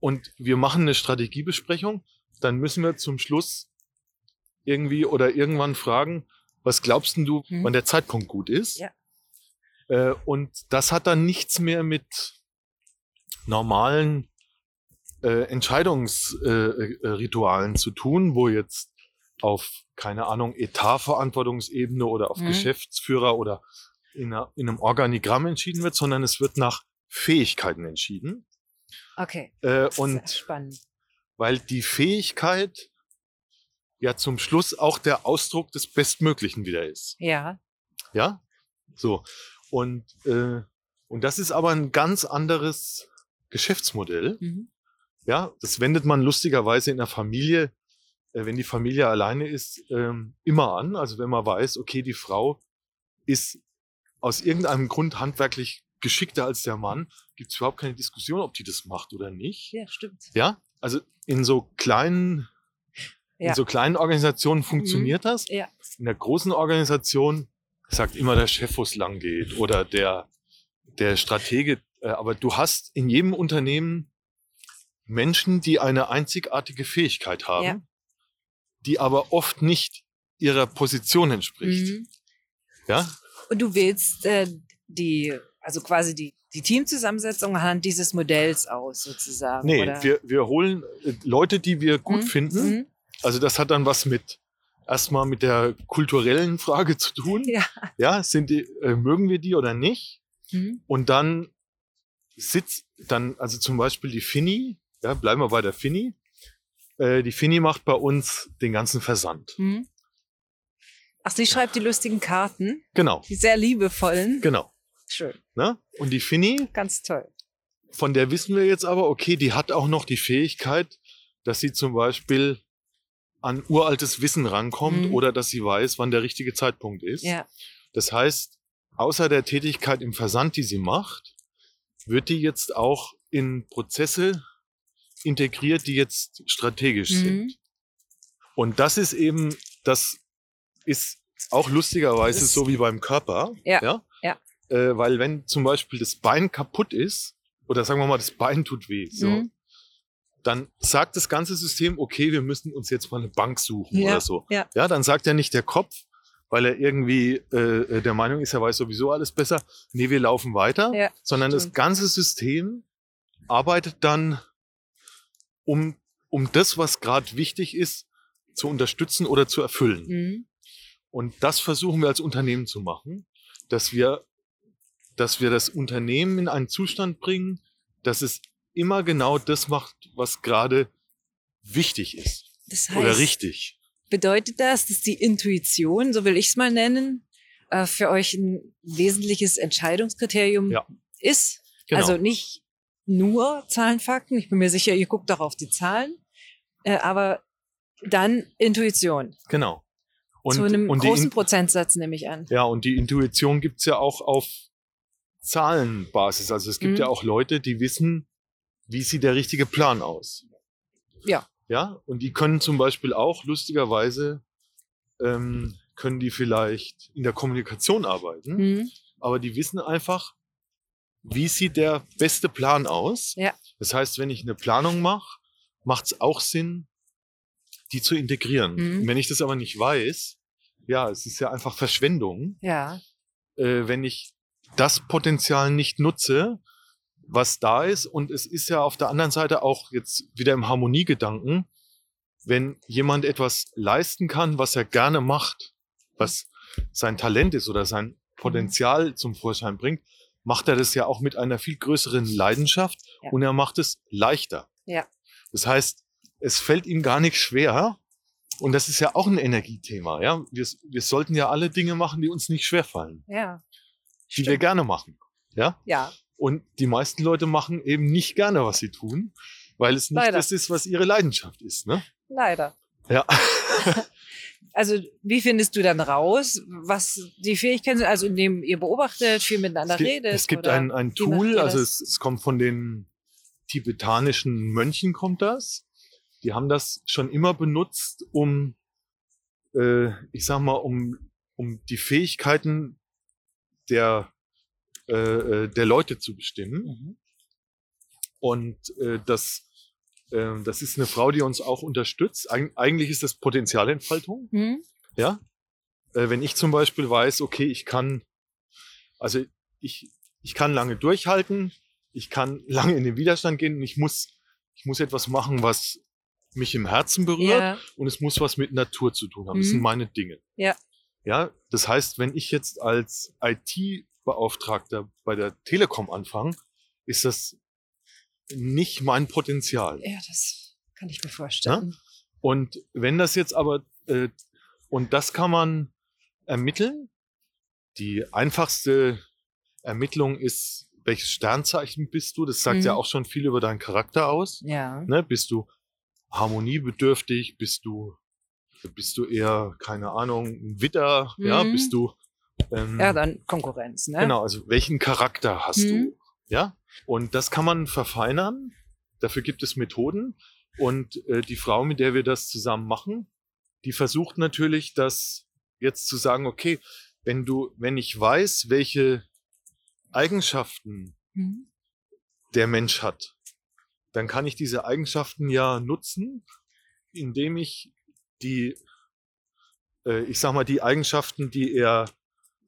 und wir machen eine Strategiebesprechung, dann müssen wir zum Schluss irgendwie oder irgendwann fragen, was glaubst denn du, Mhm. wann der Zeitpunkt gut ist? Ja. Äh, und das hat dann nichts mehr mit normalen äh, Entscheidungsritualen äh, Ritualen zu tun, wo jetzt auf, keine Ahnung, Etatverantwortungsebene oder auf Mhm. Geschäftsführer oder in, einer, in einem Organigramm entschieden wird, sondern es wird nach Fähigkeiten entschieden. Okay. Äh, Sehr und spannend. weil die Fähigkeit ja zum Schluss auch der Ausdruck des Bestmöglichen wieder ist. Ja. Ja, so. Und, äh, und das ist aber ein ganz anderes Geschäftsmodell. Mhm. Ja, das wendet man lustigerweise in der Familie, äh, wenn die Familie alleine ist, ähm, immer an. Also wenn man weiß, okay, die Frau ist aus irgendeinem Grund handwerklich geschickter als der Mann, gibt es überhaupt keine Diskussion, ob die das macht oder nicht. Ja, stimmt. Ja, also in so kleinen, Ja. in so kleinen Organisationen funktioniert das. Ja. In der großen Organisation sagt immer der Chef, wo es lang geht oder der, der Stratege. Äh, Aber du hast in jedem Unternehmen Menschen, die eine einzigartige Fähigkeit haben, Ja. die aber oft nicht ihrer Position entspricht. Mhm. Ja, Und du wählst äh, die, also quasi die, die Teamzusammensetzung anhand dieses Modells aus, sozusagen. nee, oder? wir, wir holen äh, Leute, die wir gut Mhm. finden. Mhm. Also das hat dann was mit erstmal mit der kulturellen Frage zu tun. Ja. Ja, sind die, äh, mögen wir die oder nicht? Mhm. Und dann sitzt dann, also zum Beispiel die Finny, ja, bleiben wir bei der Finny. Äh, die Finny macht bei uns den ganzen Versand. Mhm. Ach, sie schreibt die lustigen Karten, Genau, die sehr liebevollen. genau. Schön. Ne? Und die Finny, Ganz toll. von der wissen wir jetzt aber, okay, die hat auch noch die Fähigkeit, dass sie zum Beispiel an uraltes Wissen rankommt Mhm. oder dass sie weiß, wann der richtige Zeitpunkt ist. Ja. Das heißt, außer der Tätigkeit im Versand, die sie macht, wird die jetzt auch in Prozesse integriert, die jetzt strategisch Mhm. sind. Und das ist eben, das ist auch lustigerweise ist- so wie beim Körper. Ja, ja? ja. Äh, weil wenn zum Beispiel das Bein kaputt ist, oder sagen wir mal, das Bein tut weh, so, Mhm. dann sagt das ganze System, okay, wir müssen uns jetzt mal eine Bank suchen Ja, oder so. ja. ja, dann sagt ja nicht der Kopf, weil er irgendwie äh, der Meinung ist, er weiß sowieso alles besser, nee, wir laufen weiter, Ja, sondern das stimmt. ganze System arbeitet dann, um, um das, was gerade wichtig ist, zu unterstützen oder zu erfüllen. Mhm. Und das versuchen wir als Unternehmen zu machen, dass wir, dass wir das Unternehmen in einen Zustand bringen, dass es immer genau das macht, was gerade wichtig ist. Das heißt, oder richtig. Bedeutet das, dass die Intuition, so will ich es mal nennen, äh, für euch ein wesentliches Entscheidungskriterium Ja. ist? Genau. Also nicht nur Zahlen, Fakten. Ich bin mir sicher, ihr guckt auch auf die Zahlen. Äh, aber dann Intuition. genau. Und, Zu einem großen Prozentsatz nehme ich an. Ja, und die Intuition gibt's ja auch auf Zahlenbasis. Also es gibt Mhm. ja auch Leute, die wissen, wie sieht der richtige Plan aus. Ja. Ja, und die können zum Beispiel auch lustigerweise, ähm, können die vielleicht in der Kommunikation arbeiten, Mhm. aber die wissen einfach, wie sieht der beste Plan aus. Ja. Das heißt, wenn ich eine Planung mache, macht's auch Sinn, die zu integrieren. Mhm. Wenn ich das aber nicht weiß, ja, es ist ja einfach Verschwendung Ja. äh, wenn ich das Potenzial nicht nutze, was da ist. Und es ist ja auf der anderen Seite auch jetzt wieder im Harmoniegedanken, wenn jemand etwas leisten kann, was er gerne macht, was sein Talent ist oder sein Potenzial zum Vorschein bringt, macht er das ja auch mit einer viel größeren Leidenschaft Ja. und er macht es leichter. Ja. Das heißt, es fällt ihm gar nicht schwer. Und das ist ja auch ein Energiethema. Ja? Wir, wir sollten ja alle Dinge machen, die uns nicht schwerfallen Ja. die wir Stimmt. gerne machen. Ja? Ja. Und die meisten Leute machen eben nicht gerne, was sie tun, weil es nicht Leider. das ist, was ihre Leidenschaft ist. Ne? Leider. Ja. Also, wie findest du dann raus, was die Fähigkeiten sind? Also, indem ihr beobachtet, viel miteinander es gibt, redet? es gibt ein, ein Tool, also es, es kommt von den tibetanischen Mönchen kommt das. Die haben das schon immer benutzt, um, äh, ich sag mal, um, um die Fähigkeiten der, äh, äh, der Leute zu bestimmen. Mhm. Und äh, das, äh, das ist eine Frau, die uns auch unterstützt. Eig eigentlich ist das Potenzialentfaltung. Hm? Ja. Äh, wenn ich zum Beispiel weiß, okay, ich kann, also ich, ich kann lange durchhalten, ich kann lange in den Widerstand gehen und ich muss, ich muss etwas machen, was mich im Herzen berührt Ja. und es muss was mit Natur zu tun haben. Das Mhm. sind meine Dinge. Ja. Ja, das heißt, wenn ich jetzt als IT-Beauftragter bei der Telekom anfange, ist das nicht mein Potenzial. ja, das kann ich mir vorstellen. Und wenn das jetzt aber, äh, und das kann man ermitteln. Die einfachste Ermittlung ist, welches Sternzeichen bist du? Das sagt Mhm. ja auch schon viel über deinen Charakter aus. Ja. Ne? Bist du harmoniebedürftig? Bist du, bist du eher, keine Ahnung, ein Witter? Ja, Mhm. bist du, ähm, Ja, dann Konkurrenz, ne? Genau, also welchen Charakter hast Mhm. du? Ja, und das kann man verfeinern. Dafür gibt es Methoden. Und äh, die Frau, mit der wir das zusammen machen, die versucht natürlich, das jetzt zu sagen, okay, wenn du, wenn ich weiß, welche Eigenschaften Mhm. der Mensch hat, dann kann ich diese Eigenschaften ja nutzen, indem ich die, äh, ich sag mal, die Eigenschaften, die er,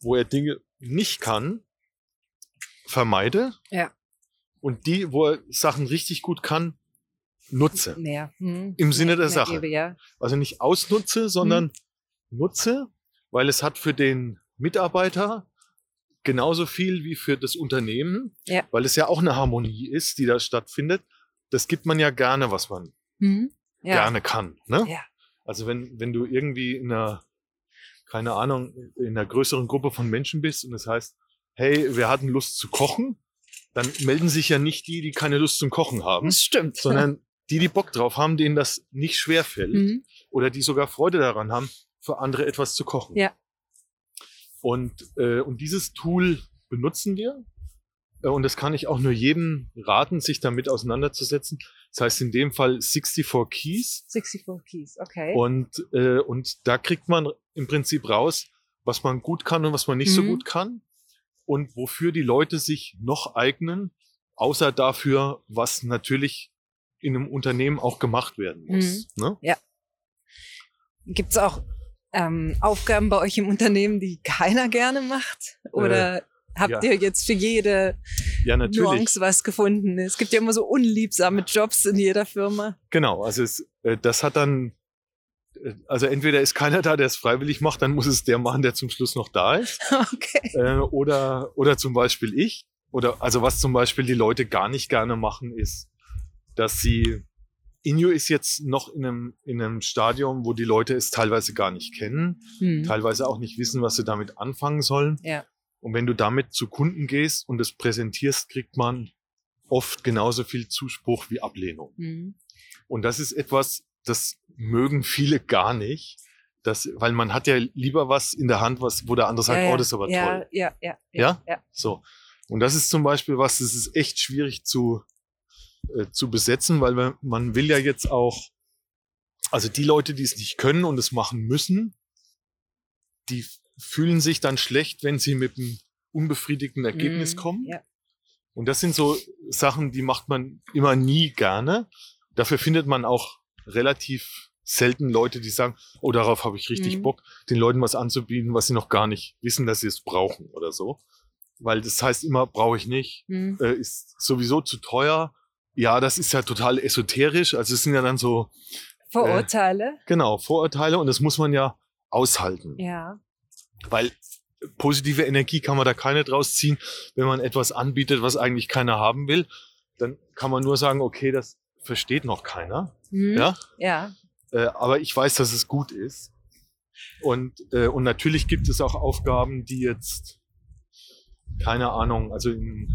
wo er Dinge nicht kann, vermeide. Ja. Und die, wo er Sachen richtig gut kann, nutze. Mehr. Hm. Im Sinne der Mehr Sache. Gebe, ja. Also nicht ausnutze, sondern nutze, weil es hat für den Mitarbeiter genauso viel wie für das Unternehmen, Ja. weil es ja auch eine Harmonie ist, die da stattfindet. Das gibt man ja gerne, was man Mhm. ja. gerne kann. Ne? Ja. Also wenn, wenn du irgendwie in einer, keine Ahnung, in einer größeren Gruppe von Menschen bist und es heißt, hey, wir hatten Lust zu kochen, dann melden sich ja nicht die, die keine Lust zum Kochen haben, Das stimmt. sondern die, die Bock drauf haben, denen das nicht schwer fällt Mhm. oder die sogar Freude daran haben, für andere etwas zu kochen. Ja. Und, äh, und dieses Tool benutzen wir. Äh, Und das kann ich auch nur jedem raten, sich damit auseinanderzusetzen. Das heißt in dem Fall 64 Keys. 64 Keys, okay. Und, äh, und da kriegt man im Prinzip raus, was man gut kann und was man nicht so Mhm. gut kann. Und wofür die Leute sich noch eignen, außer dafür, was natürlich in einem Unternehmen auch gemacht werden muss. Ne? Gibt es auch ähm, Aufgaben bei euch im Unternehmen, die keiner gerne macht? Oder habt ja. ihr jetzt für jede Ja. Nuance was gefunden? Es gibt ja immer so unliebsame Jobs in jeder Firma. Genau, also es, äh, das hat dann, äh, also entweder ist keiner da, der es freiwillig macht, dann muss es der machen, der zum Schluss noch da ist. Okay. Äh, oder, oder zum Beispiel ich. Oder also was zum Beispiel die Leute gar nicht gerne machen, ist, dass sie Inyo ist jetzt noch in einem, in einem Stadium, wo die Leute es teilweise gar nicht kennen, Hm. teilweise auch nicht wissen, was sie damit anfangen sollen. Ja. Und wenn du damit zu Kunden gehst und es präsentierst, kriegt man oft genauso viel Zuspruch wie Ablehnung. Hm. Und das ist etwas, das mögen viele gar nicht, das, weil man hat ja lieber was in der Hand, was, wo der andere sagt, ja, oh, das ist aber ja, toll. Ja, ja, Ja? ja. So. Und das ist zum Beispiel was, das ist echt schwierig zu, äh, zu besetzen, weil man will ja jetzt auch, also die Leute, die es nicht können und es machen müssen, die fühlen sich dann schlecht, wenn sie mit einem unbefriedigten Ergebnis Hm. kommen. Ja. Und das sind so Sachen, die macht man immer nie gerne. Dafür findet man auch relativ selten Leute, die sagen, oh, darauf habe ich richtig Mhm. Bock, den Leuten was anzubieten, was sie noch gar nicht wissen, dass sie es brauchen oder so. Weil das heißt immer, brauche ich nicht, Hm. äh, ist sowieso zu teuer. Ja, das ist ja total esoterisch. Also es sind ja dann so, Vorurteile. genau, Vorurteile und das muss man ja aushalten. ja. Weil positive Energie kann man da keine draus ziehen, wenn man etwas anbietet, was eigentlich keiner haben will. Dann kann man nur sagen, okay, das versteht noch keiner. Hm. Ja? Ja. Äh, aber ich weiß, dass es gut ist. Und, äh, und natürlich gibt es auch Aufgaben, die jetzt, keine Ahnung, also in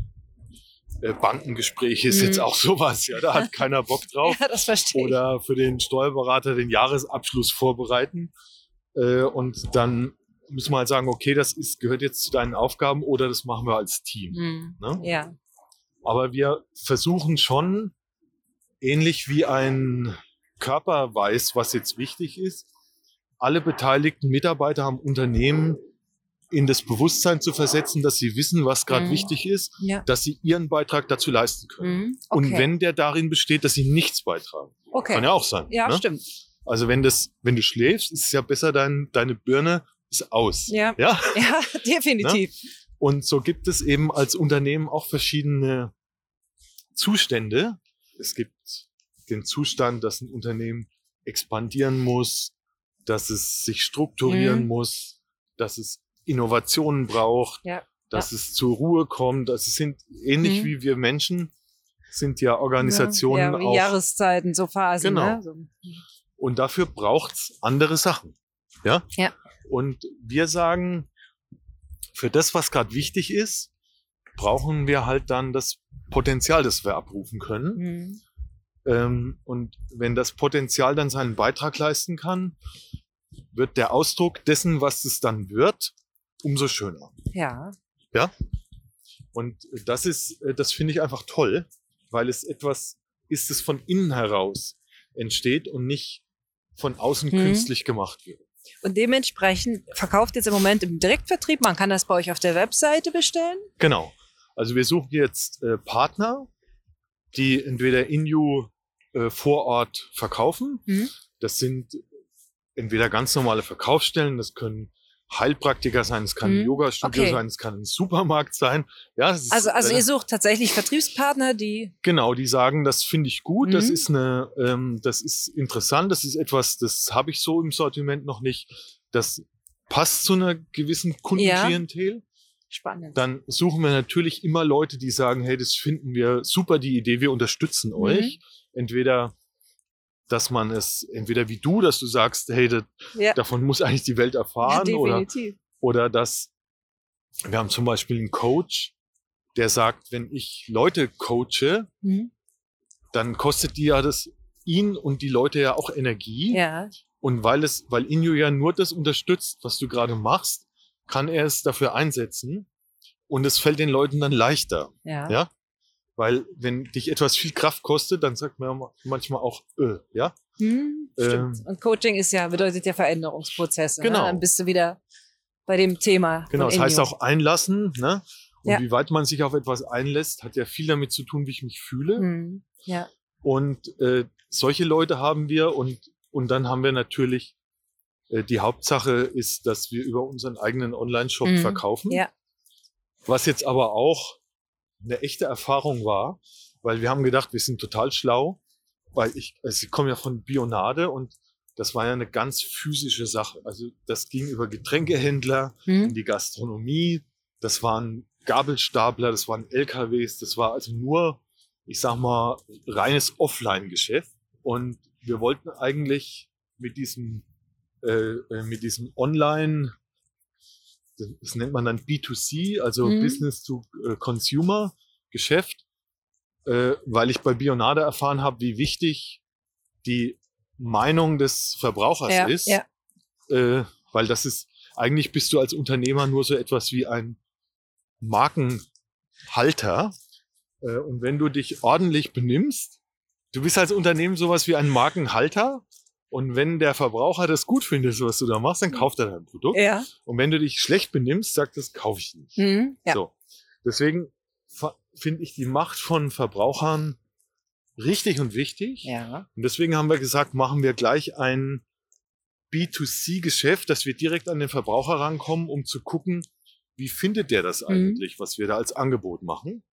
äh, Bankengespräche ist Mhm. jetzt auch sowas, ja, da hat keiner Bock drauf. ja, das verstehe ich. Oder für den Steuerberater den Jahresabschluss vorbereiten. Äh, und dann müssen wir halt sagen, okay, das ist, gehört jetzt zu deinen Aufgaben oder das machen wir als Team. Hm. Ne? Ja. Aber wir versuchen schon, ähnlich wie ein Körper weiß, was jetzt wichtig ist, alle beteiligten Mitarbeiter am Unternehmen in das Bewusstsein zu versetzen, dass sie wissen, was gerade Mhm. wichtig ist, Ja. dass sie ihren Beitrag dazu leisten können. Hm. Und Okay. wenn der darin besteht, dass sie nichts beitragen. okay. Kann ja auch sein. Ja, ne? stimmt. Also wenn das, wenn du schläfst, ist es ja besser, dein, deine Birne ist aus. Ja. ja? Ja, definitiv. Und so gibt es eben als Unternehmen auch verschiedene Zustände. Es gibt den Zustand, dass ein Unternehmen expandieren muss, dass es sich strukturieren Mhm. muss, dass es Innovationen braucht, Ja. dass es zur Ruhe kommt. Das sind ähnlich Mhm. wie wir Menschen, sind ja Organisationen ja, wie auch. Jahreszeiten, so Phasen. Genau. Ne? So. Und dafür braucht's andere Sachen. Ja? Ja. Und wir sagen, für das, was gerade wichtig ist, brauchen wir halt dann das Potenzial, das wir abrufen können. Hm. Ähm, und wenn das Potenzial dann seinen Beitrag leisten kann, wird der Ausdruck dessen, was es dann wird, umso schöner. Ja. Und das ist, äh, das finde ich einfach toll, weil es etwas ist, das von innen heraus entsteht und nicht von außen Mhm. künstlich gemacht wird. Und dementsprechend verkauft jetzt im Moment im Direktvertrieb. Man kann das bei euch auf der Webseite bestellen. Genau. Also wir suchen jetzt äh, Partner, die entweder Inu äh, vor Ort verkaufen. Mhm. Das sind entweder ganz normale Verkaufsstellen, das können Heilpraktiker sein, es kann Mhm. ein Yoga-Studio Okay. sein, es kann ein Supermarkt sein. Ja, Also, also äh, ihr sucht tatsächlich Vertriebspartner, die. Genau, die sagen, das finde ich gut, das Mhm. ist eine, ähm, das ist interessant, das ist etwas, das habe ich so im Sortiment noch nicht. Das passt zu einer gewissen Kundenklientel. Spannend. Dann suchen wir natürlich immer Leute, die sagen, hey, das finden wir super, die Idee, wir unterstützen Mhm. euch. Entweder, dass man es, entweder wie du, dass du sagst, hey, das, Ja. davon muss eigentlich die Welt erfahren oder Definitiv. oder dass wir haben zum Beispiel einen Coach, der sagt, wenn ich Leute coache, Mhm. dann kostet die ja das ihn und die Leute ja auch Energie. Ja. Und weil es, weil Inyo ja nur das unterstützt, was du gerade machst, kann er es dafür einsetzen. Und es fällt den Leuten dann leichter. Ja. Ja? Weil wenn dich etwas viel Kraft kostet, dann sagt man manchmal auch, äh, ja. Hm, stimmt. Ähm, Und Coaching ist ja, bedeutet ja Veränderungsprozesse. Genau. Ne? Dann bist du wieder bei dem Thema. Genau, das heißt auch einlassen, ne? Und Ja. wie weit man sich auf etwas einlässt, hat ja viel damit zu tun, wie ich mich fühle. Hm. Ja. Und äh, solche Leute haben wir und, und dann haben wir natürlich, äh, die Hauptsache ist, dass wir über unseren eigenen Online-Shop Mhm. verkaufen. Ja. Was jetzt aber auch eine echte Erfahrung war, weil wir haben gedacht, wir sind total schlau, weil ich, also ich komme ja von Bionade und das war ja eine ganz physische Sache. Also das ging über Getränkehändler, in Hm. die Gastronomie, das waren Gabelstapler, das waren LKWs, das war also nur, ich sag mal, reines Offline-Geschäft. Und wir wollten eigentlich mit diesem, äh, äh, mit diesem Online, das nennt man dann B2C, also Mhm. Business to äh, Consumer Geschäft, äh, weil ich bei Bionade erfahren habe, wie wichtig die Meinung des Verbrauchers Ja, ist. ja. Äh, weil das ist, eigentlich bist du als Unternehmer nur so etwas wie ein Markenhalter. Äh, und wenn du dich ordentlich benimmst, du bist als Unternehmen sowas wie ein Markenhalter. Und wenn der Verbraucher das gut findet, was du da machst, dann kauft er dein Produkt. Ja. Und wenn du dich schlecht benimmst, sagt das kaufe ich nicht. Mhm. Ja. So. Deswegen finde ich die Macht von Verbrauchern richtig und wichtig. Ja. Und deswegen haben wir gesagt, machen wir gleich ein B2C-Geschäft, dass wir direkt an den Verbraucher rankommen, um zu gucken, wie findet der das Mhm. eigentlich, was wir da als Angebot machen.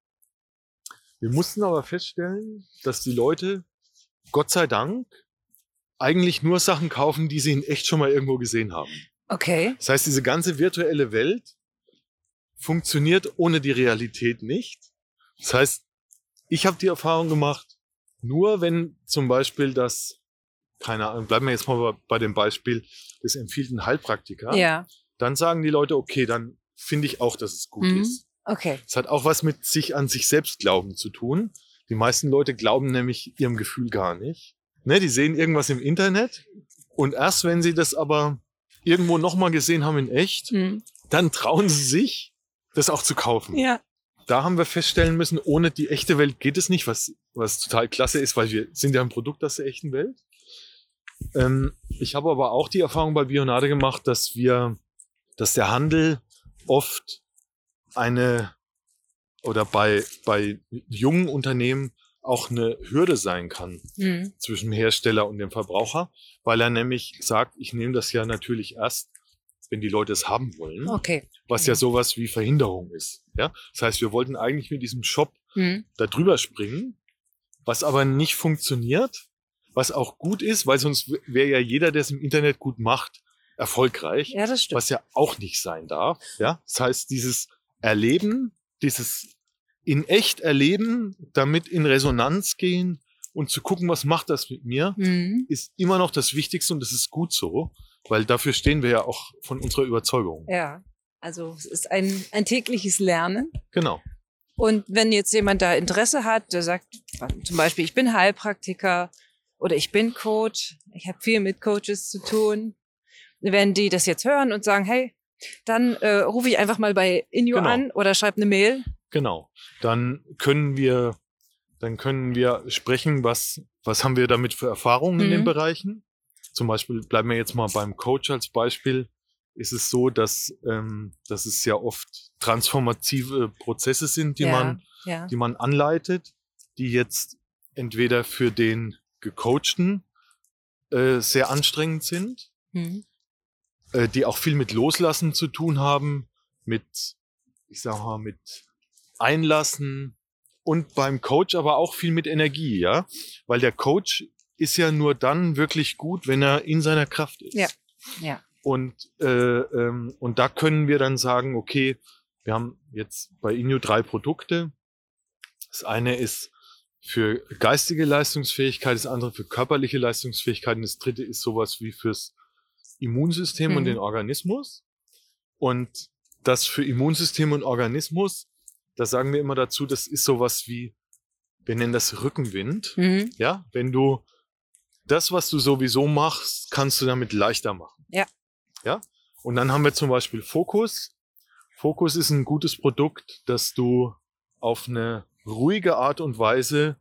Wir mussten aber feststellen, dass die Leute, Gott sei Dank, eigentlich nur Sachen kaufen, die sie in echt schon mal irgendwo gesehen haben. Okay. Das heißt, diese ganze virtuelle Welt funktioniert ohne die Realität nicht. Das heißt, ich habe die Erfahrung gemacht, nur wenn zum Beispiel das, keine Ahnung, bleiben wir jetzt mal bei- dem Beispiel des empfiehlten Heilpraktika, Ja. dann sagen die Leute, okay, dann finde ich auch, dass es gut Mhm. ist. Okay. Es hat auch was mit sich an sich selbst glauben zu tun. Die meisten Leute glauben nämlich ihrem Gefühl gar nicht. Ne, die sehen irgendwas im Internet und erst wenn sie das aber irgendwo nochmal gesehen haben in echt, Mhm. dann trauen sie sich, das auch zu kaufen. Ja. Da haben wir feststellen müssen, ohne die echte Welt geht es nicht, was, was total klasse ist, weil wir sind ja ein Produkt aus der echten Welt. Ähm, ich habe aber auch die Erfahrung bei Bionade gemacht, dass wir, dass der Handel oft eine oder bei, bei jungen Unternehmen auch eine Hürde sein kann Mhm. zwischen dem Hersteller und dem Verbraucher, weil er nämlich sagt, ich nehme das ja natürlich erst, wenn die Leute es haben wollen, Okay. was ja sowas wie Verhinderung ist. Ja? Das heißt, wir wollten eigentlich mit diesem Shop Mhm. da drüber springen, was aber nicht funktioniert, was auch gut ist, weil sonst wäre ja jeder, der es im Internet gut macht, erfolgreich, Ja, das stimmt. was ja auch nicht sein darf. Ja? Das heißt, dieses Erleben, dieses in echt erleben, damit in Resonanz gehen und zu gucken, was macht das mit mir, Mhm. ist immer noch das Wichtigste und das ist gut so, weil dafür stehen wir ja auch von unserer Überzeugung. Ja. Also es ist ein, ein tägliches Lernen. Genau. Und wenn jetzt jemand da Interesse hat, der sagt zum Beispiel, ich bin Heilpraktiker oder ich bin Coach, ich habe viel mit Coaches zu tun, wenn die das jetzt hören und sagen, hey, dann äh, rufe ich einfach mal bei Inyo Genau. an oder schreibe eine Mail. Genau. Dann können wir, dann können wir sprechen, was, was haben wir damit für Erfahrungen in den Mhm. Bereichen. Zum Beispiel bleiben wir jetzt mal beim Coach als Beispiel. Ist es so, dass, ähm, dass es ja oft transformative Prozesse sind, die ja, man, ja. die man anleitet, die jetzt entweder für den Gecoachten äh, sehr anstrengend sind, Mhm. äh, die auch viel mit Loslassen zu tun haben, mit, ich sag mal, mit Einlassen und beim Coach aber auch viel mit Energie, ja, weil der Coach ist ja nur dann wirklich gut, wenn er in seiner Kraft ist. Ja, ja. Und äh, ähm, und da können wir dann sagen, okay, wir haben jetzt bei Inyo drei Produkte. Das eine ist für geistige Leistungsfähigkeit, das andere für körperliche Leistungsfähigkeit und das dritte ist sowas wie fürs Immunsystem und Mhm. den Organismus. Und das für Immunsystem und Organismus, da sagen wir immer dazu, das ist sowas wie, wir nennen das Rückenwind. Mhm. Ja, wenn du das, was du sowieso machst, kannst du damit leichter machen. Ja. Ja. Und dann haben wir zum Beispiel Fokus. Fokus ist ein gutes Produkt, das du auf eine ruhige Art und Weise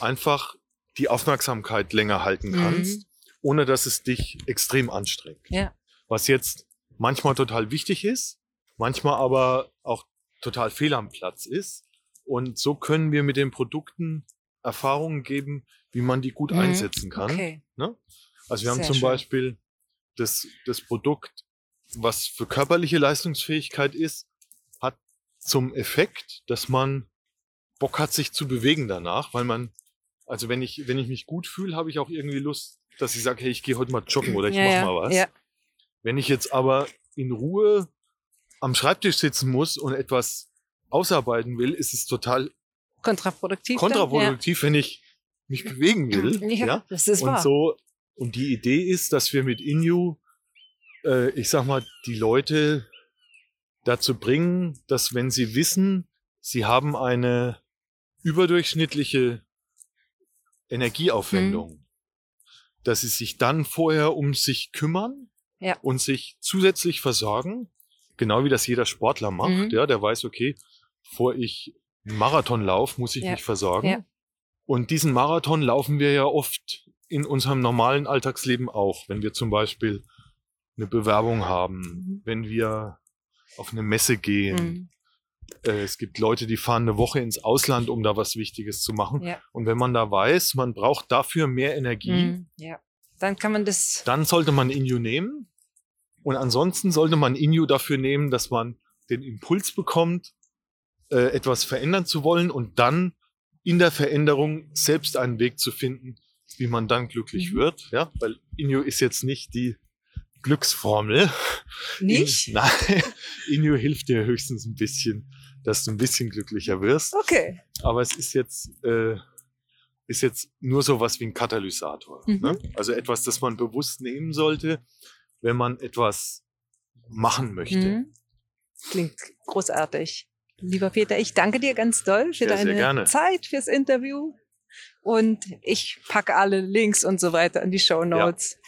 einfach die Aufmerksamkeit länger halten Mhm. kannst, ohne dass es dich extrem anstrengt. Ja. Was jetzt manchmal total wichtig ist, manchmal aber auch total fehl am Platz ist. Und so können wir mit den Produkten Erfahrungen geben, wie man die gut Mhm. einsetzen kann. Okay. Ne? Also wir haben Sehr zum schön. Beispiel das, das Produkt, was für körperliche Leistungsfähigkeit ist, hat zum Effekt, dass man Bock hat, sich zu bewegen danach, weil man, also wenn ich, wenn ich mich gut fühle, habe ich auch irgendwie Lust, dass ich sage, hey, ich gehe heute mal joggen oder ich ja, mache mal was. Ja. Wenn ich jetzt aber in Ruhe am Schreibtisch sitzen muss und etwas ausarbeiten will, ist es total Kontraproduktiv. dann? kontraproduktiv, wenn ich mich bewegen will. Ja, ja? das ist Und wahr. so, und die Idee ist, dass wir mit Inju, äh, ich sag mal, die Leute dazu bringen, dass wenn sie wissen, sie haben eine überdurchschnittliche Energieaufwendung, Mhm. dass sie sich dann vorher um sich kümmern Ja. und sich zusätzlich versorgen, genau wie das jeder Sportler macht, Mhm. ja, der weiß, okay, bevor ich einen Marathon laufe, muss ich Ja. mich versorgen. Ja. Und diesen Marathon laufen wir ja oft in unserem normalen Alltagsleben auch, wenn wir zum Beispiel eine Bewerbung haben, Mhm. wenn wir auf eine Messe gehen. Mhm. Äh, es gibt Leute, die fahren eine Woche ins Ausland, um da was Wichtiges zu machen. Ja. Und wenn man da weiß, man braucht dafür mehr Energie, Mhm. ja. Dann kann man das. dann sollte man Inju nehmen. Und ansonsten sollte man Inju dafür nehmen, dass man den Impuls bekommt, äh, etwas verändern zu wollen und dann in der Veränderung selbst einen Weg zu finden, wie man dann glücklich Mhm. wird. Ja, weil Inju ist jetzt nicht die Glücksformel. Nicht? In, nein, Inju hilft dir höchstens ein bisschen, dass du ein bisschen glücklicher wirst. Okay. Aber es ist jetzt, äh, ist jetzt nur so was wie ein Katalysator. Mhm. Ne? Also etwas, das man bewusst nehmen sollte, wenn man etwas machen möchte. Mhm. Klingt großartig. Lieber Peter, ich danke dir ganz doll für Ja, sehr deine gerne. Zeit, fürs Interview. Und ich packe alle Links und so weiter in die Show Notes.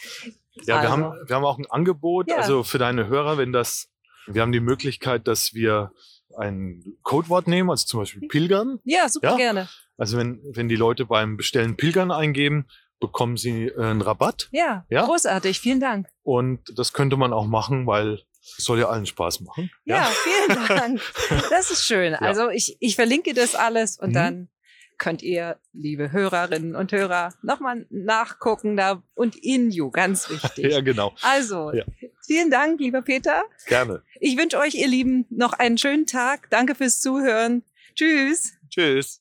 Ja, wir, Also. haben, wir haben auch ein Angebot, Ja. also für deine Hörer, wenn das, wir haben die Möglichkeit, dass wir ein Codewort nehmen, also zum Beispiel Pilgern. Ja, super Ja? gerne. Also wenn, wenn die Leute beim Bestellen Pilgern eingeben, bekommen sie äh, einen Rabatt. Ja, Ja? großartig. Vielen Dank. Und das könnte man auch machen, weil es soll ja allen Spaß machen. Ja, vielen Dank. Das ist schön. Also ich, ich verlinke das alles und Mhm. dann könnt ihr, liebe Hörerinnen und Hörer, nochmal nachgucken da und Inju, ganz wichtig. ja, genau. Also, Ja. vielen Dank, lieber Peter. Gerne. Ich wünsche euch, ihr Lieben, noch einen schönen Tag. Danke fürs Zuhören. Tschüss. Tschüss.